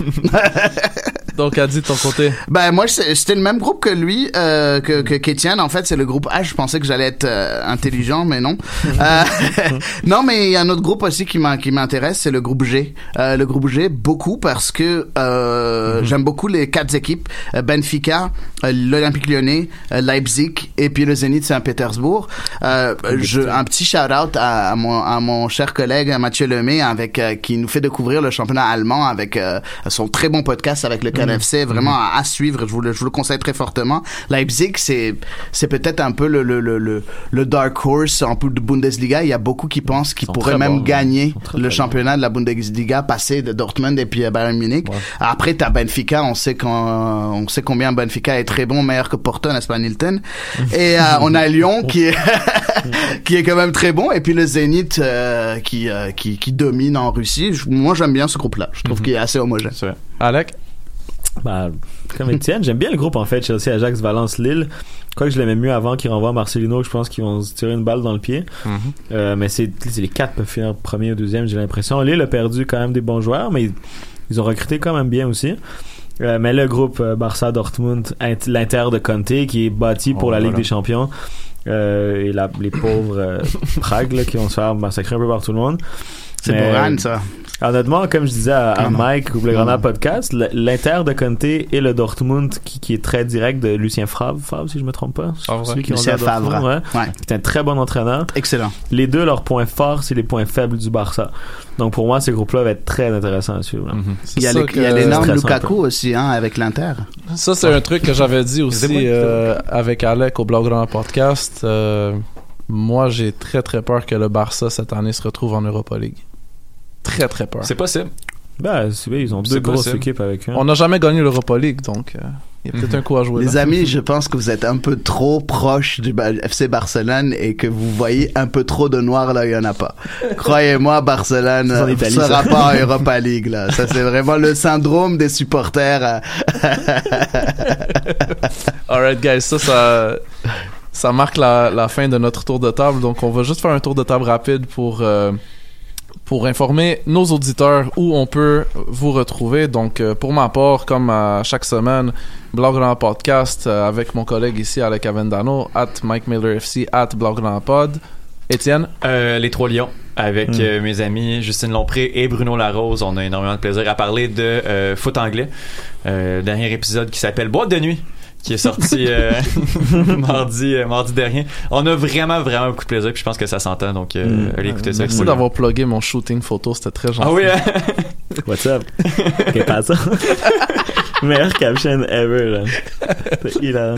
Speaker 2: Donc Adi, de ton côté.
Speaker 5: Ben moi c'était le même groupe que lui, euh, que que qu'Étienne. En fait, c'est le groupe H. Je pensais que j'allais être euh, intelligent, mais non. Euh, non, mais il y a un autre groupe aussi qui m'a qui m'intéresse, c'est le groupe G. Euh, le groupe G beaucoup parce que euh, j'aime beaucoup les quatre équipes euh, Benfica, l'Olympique Lyonnais, Leipzig et puis le Zénith Saint-Pétersbourg. Euh, je, un petit shout out à, à mon à mon cher collègue Mathieu Lemay avec euh, qui nous fait découvrir le championnat allemand avec euh, son très bon podcast avec le KNFC vraiment à, à suivre. Je vous le je vous le conseille très fortement. Leipzig c'est c'est peut-être un peu le le, le le le dark horse en peu de Bundesliga. Il y a beaucoup qui pensent qu'ils pourraient même
Speaker 4: bons,
Speaker 5: gagner le championnat de la Bundesliga passer de Dortmund et puis euh, Bayern Munich. Après t'as Benfica. On sait qu'on on sait combien Benfica est très bon meilleur que Porto n'est-ce pas Nilton et euh, on a Lyon qui est qui est quand même très bon. Et puis le Zénith euh, qui, euh, qui qui domine en Russie. Moi j'aime bien ce groupe là je trouve qu'il est assez homogène.
Speaker 3: C'est vrai.
Speaker 2: Alec?
Speaker 4: Bah, comme Étienne, j'aime bien le groupe en fait, Chelsea, Ajax, Valence, Lille. Quoique je l'aimais mieux avant qu'ils renvoient Marcelino, je pense qu'ils vont se tirer une balle dans le pied. Euh, mais c'est les quatre peuvent finir premier ou deuxième, j'ai l'impression. Lille a perdu quand même des bons joueurs, mais ils, ils ont recruté quand même bien aussi. Euh, mais le groupe euh, Barça, Dortmund, Int- l'Inter de Conte qui est bâti pour
Speaker 3: Oh,
Speaker 4: la Ligue
Speaker 3: voilà.
Speaker 4: des Champions. Euh, et la, les pauvres euh, Prague là, qui vont se faire massacrer un peu par tout le monde.
Speaker 5: C'est Anne, ça.
Speaker 4: Honnêtement, comme je disais à,
Speaker 5: non.
Speaker 4: Mike ou le Grand
Speaker 5: non.
Speaker 4: Podcast, l'Inter de Conte et le Dortmund qui, qui est très direct de Lucien Favre, Favre si je me trompe pas.
Speaker 6: Favre,
Speaker 4: Celui qui
Speaker 5: Lucien
Speaker 4: Dortmund,
Speaker 5: Favre.
Speaker 4: ouais.
Speaker 5: Ouais.
Speaker 4: C'est un très bon entraîneur.
Speaker 5: Excellent.
Speaker 4: Les deux, leurs points forts, c'est les points faibles du Barça. Donc pour moi, ces groupes-là vont être très intéressants à suivre.
Speaker 6: Mhm.
Speaker 5: Il y a l'énorme Lukaku aussi, hein, avec l'Inter.
Speaker 2: Ça, c'est un truc que j'avais dit aussi euh, avec Alec au Blog Grand Podcast. Euh, moi, j'ai très très peur que le Barça cette année se retrouve en Europa League. Très très peur.
Speaker 6: C'est possible.
Speaker 4: Ben, c'est- ils ont deux grosses
Speaker 6: possible.
Speaker 4: équipes avec eux.
Speaker 2: On n'a jamais gagné l'Europa League, donc euh, il y a peut-être
Speaker 6: Mhm.
Speaker 2: un coup à jouer.
Speaker 5: Les
Speaker 2: là.
Speaker 5: amis, je pense que vous êtes un peu trop proche du FC Barcelone et que vous voyez un peu trop de noir là où il y en a pas. Croyez-moi, Barcelone ne sera
Speaker 4: ça.
Speaker 5: pas en Europa League là. Ça c'est vraiment le syndrome des supporters. euh,
Speaker 2: Alright, guys, ça, ça, ça marque la, la fin de notre tour de table. Donc, on va juste faire un tour de table rapide pour, euh, pour informer nos auditeurs où on peut vous retrouver. Donc, euh, pour ma part, comme à chaque semaine, Blog Grand Podcast euh, avec mon collègue ici, Alec Avendano, at Mike Miller FC, at Blog Grand Pod. Étienne,
Speaker 3: Euh, les Trois Lions avec
Speaker 4: Mm.
Speaker 3: euh, mes amis Justine Lompré et Bruno Larose. On a énormément de plaisir à parler de euh, foot anglais. Dernier épisode qui s'appelle Boîte de nuit qui est sorti euh, mardi euh, mardi dernier. On a vraiment vraiment beaucoup de plaisir puis je pense que ça s'entend donc euh,
Speaker 4: Mm.
Speaker 3: allez écouter ça.
Speaker 2: merci d'avoir plugué mon shooting photo, c'était très gentil.
Speaker 3: Ah oui, hein?
Speaker 4: What's up? Qu'est-ce pas ça? Meilleur caption ever, là. C'est hilarant.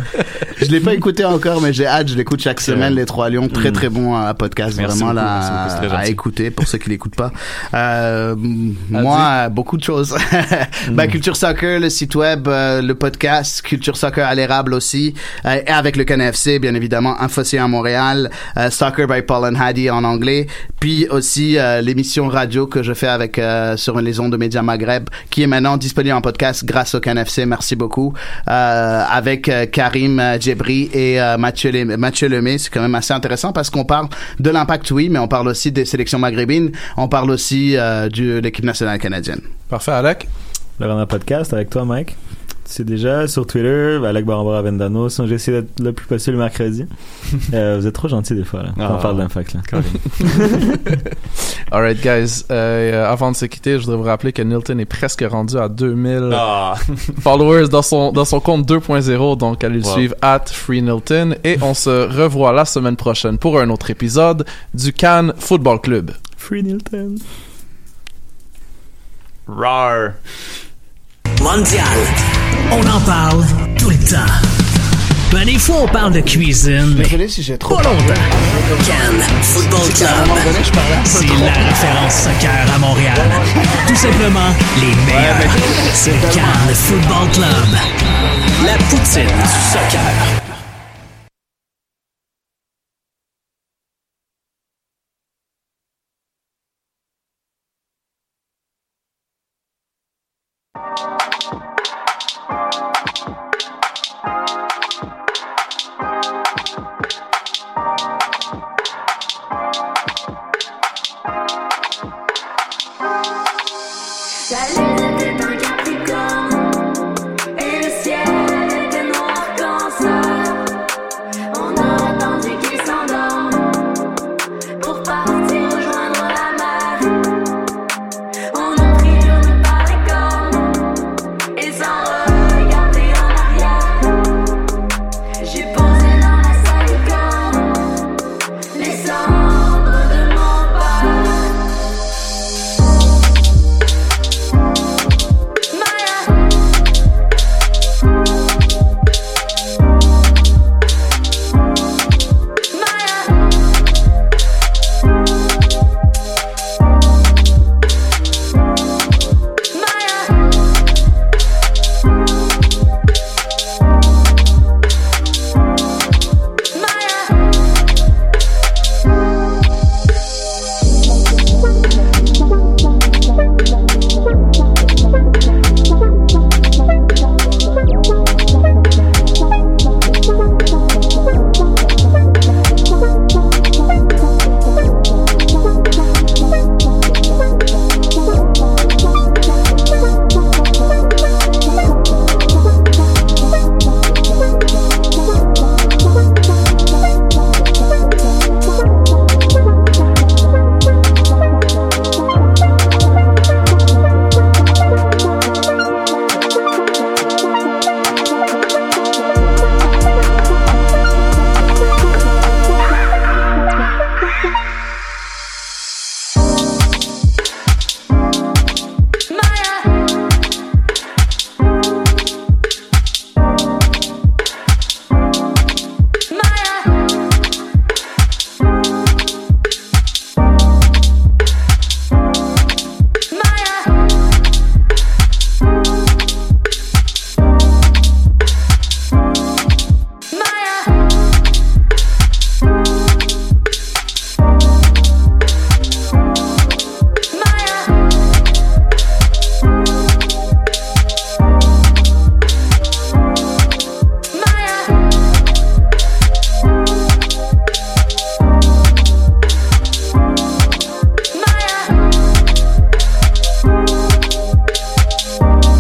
Speaker 5: je l'ai pas écouté encore, mais j'ai hâte. Je l'écoute chaque semaine. Les Trois Lions, très
Speaker 4: Mm.
Speaker 5: très bon euh, podcast,
Speaker 3: Merci
Speaker 5: vraiment
Speaker 3: beaucoup,
Speaker 5: là
Speaker 3: beaucoup,
Speaker 5: à écouter pour ceux qui l'écoutent pas. Euh, moi, euh, beaucoup de choses. Ben, Culture Soccer, le site web, euh, le podcast, Culture Soccer à l'érable aussi, euh, et avec le CanFC, bien évidemment, Infocé à Montréal, euh, Soccer by Paul and Hadi en anglais, puis aussi euh, l'émission radio que je fais avec euh, sur les ondes de Média Maghreb, qui est maintenant disponible en podcast grâce au CanFC. Merci beaucoup. Euh, avec euh, Karim euh, Djebri et euh, Mathieu, Mathieu Lemay, c'est quand même assez intéressant parce qu'on parle de l'impact, oui, mais on parle aussi des sélections maghrébines, on parle aussi euh, de l'équipe nationale canadienne.
Speaker 2: Parfait, Alec.
Speaker 4: Le Grand Podcast avec toi, Mike. C'est déjà sur Twitter, Alec Barambara Vendano. Sinon, j'ai essayé d'être le plus possible le mercredi. Euh, vous êtes trop gentil des fois, là. Quand
Speaker 3: Ah.
Speaker 4: on parle d'impact, là.
Speaker 2: Alright, guys. Euh, avant de se quitter, je voudrais vous rappeler que Nilton est presque rendu à 2000
Speaker 3: Ah.
Speaker 2: followers dans son, dans son compte 2.0. Donc, allez le
Speaker 3: Wow.
Speaker 2: suivre at FreeNilton. Et on se revoit la semaine prochaine pour un autre épisode du Cannes Football Club.
Speaker 4: Free Nilton.
Speaker 3: Rar.
Speaker 1: Mondial. On en parle tout le temps. Ben, des fois, on parle de cuisine, mais
Speaker 5: Désolé si j'ai trop
Speaker 1: pas longtemps. Cannes Football Club. C'est la référence soccer à Montréal. Tout simplement, les meilleurs. C'est Cannes Football Club. La poutine du soccer.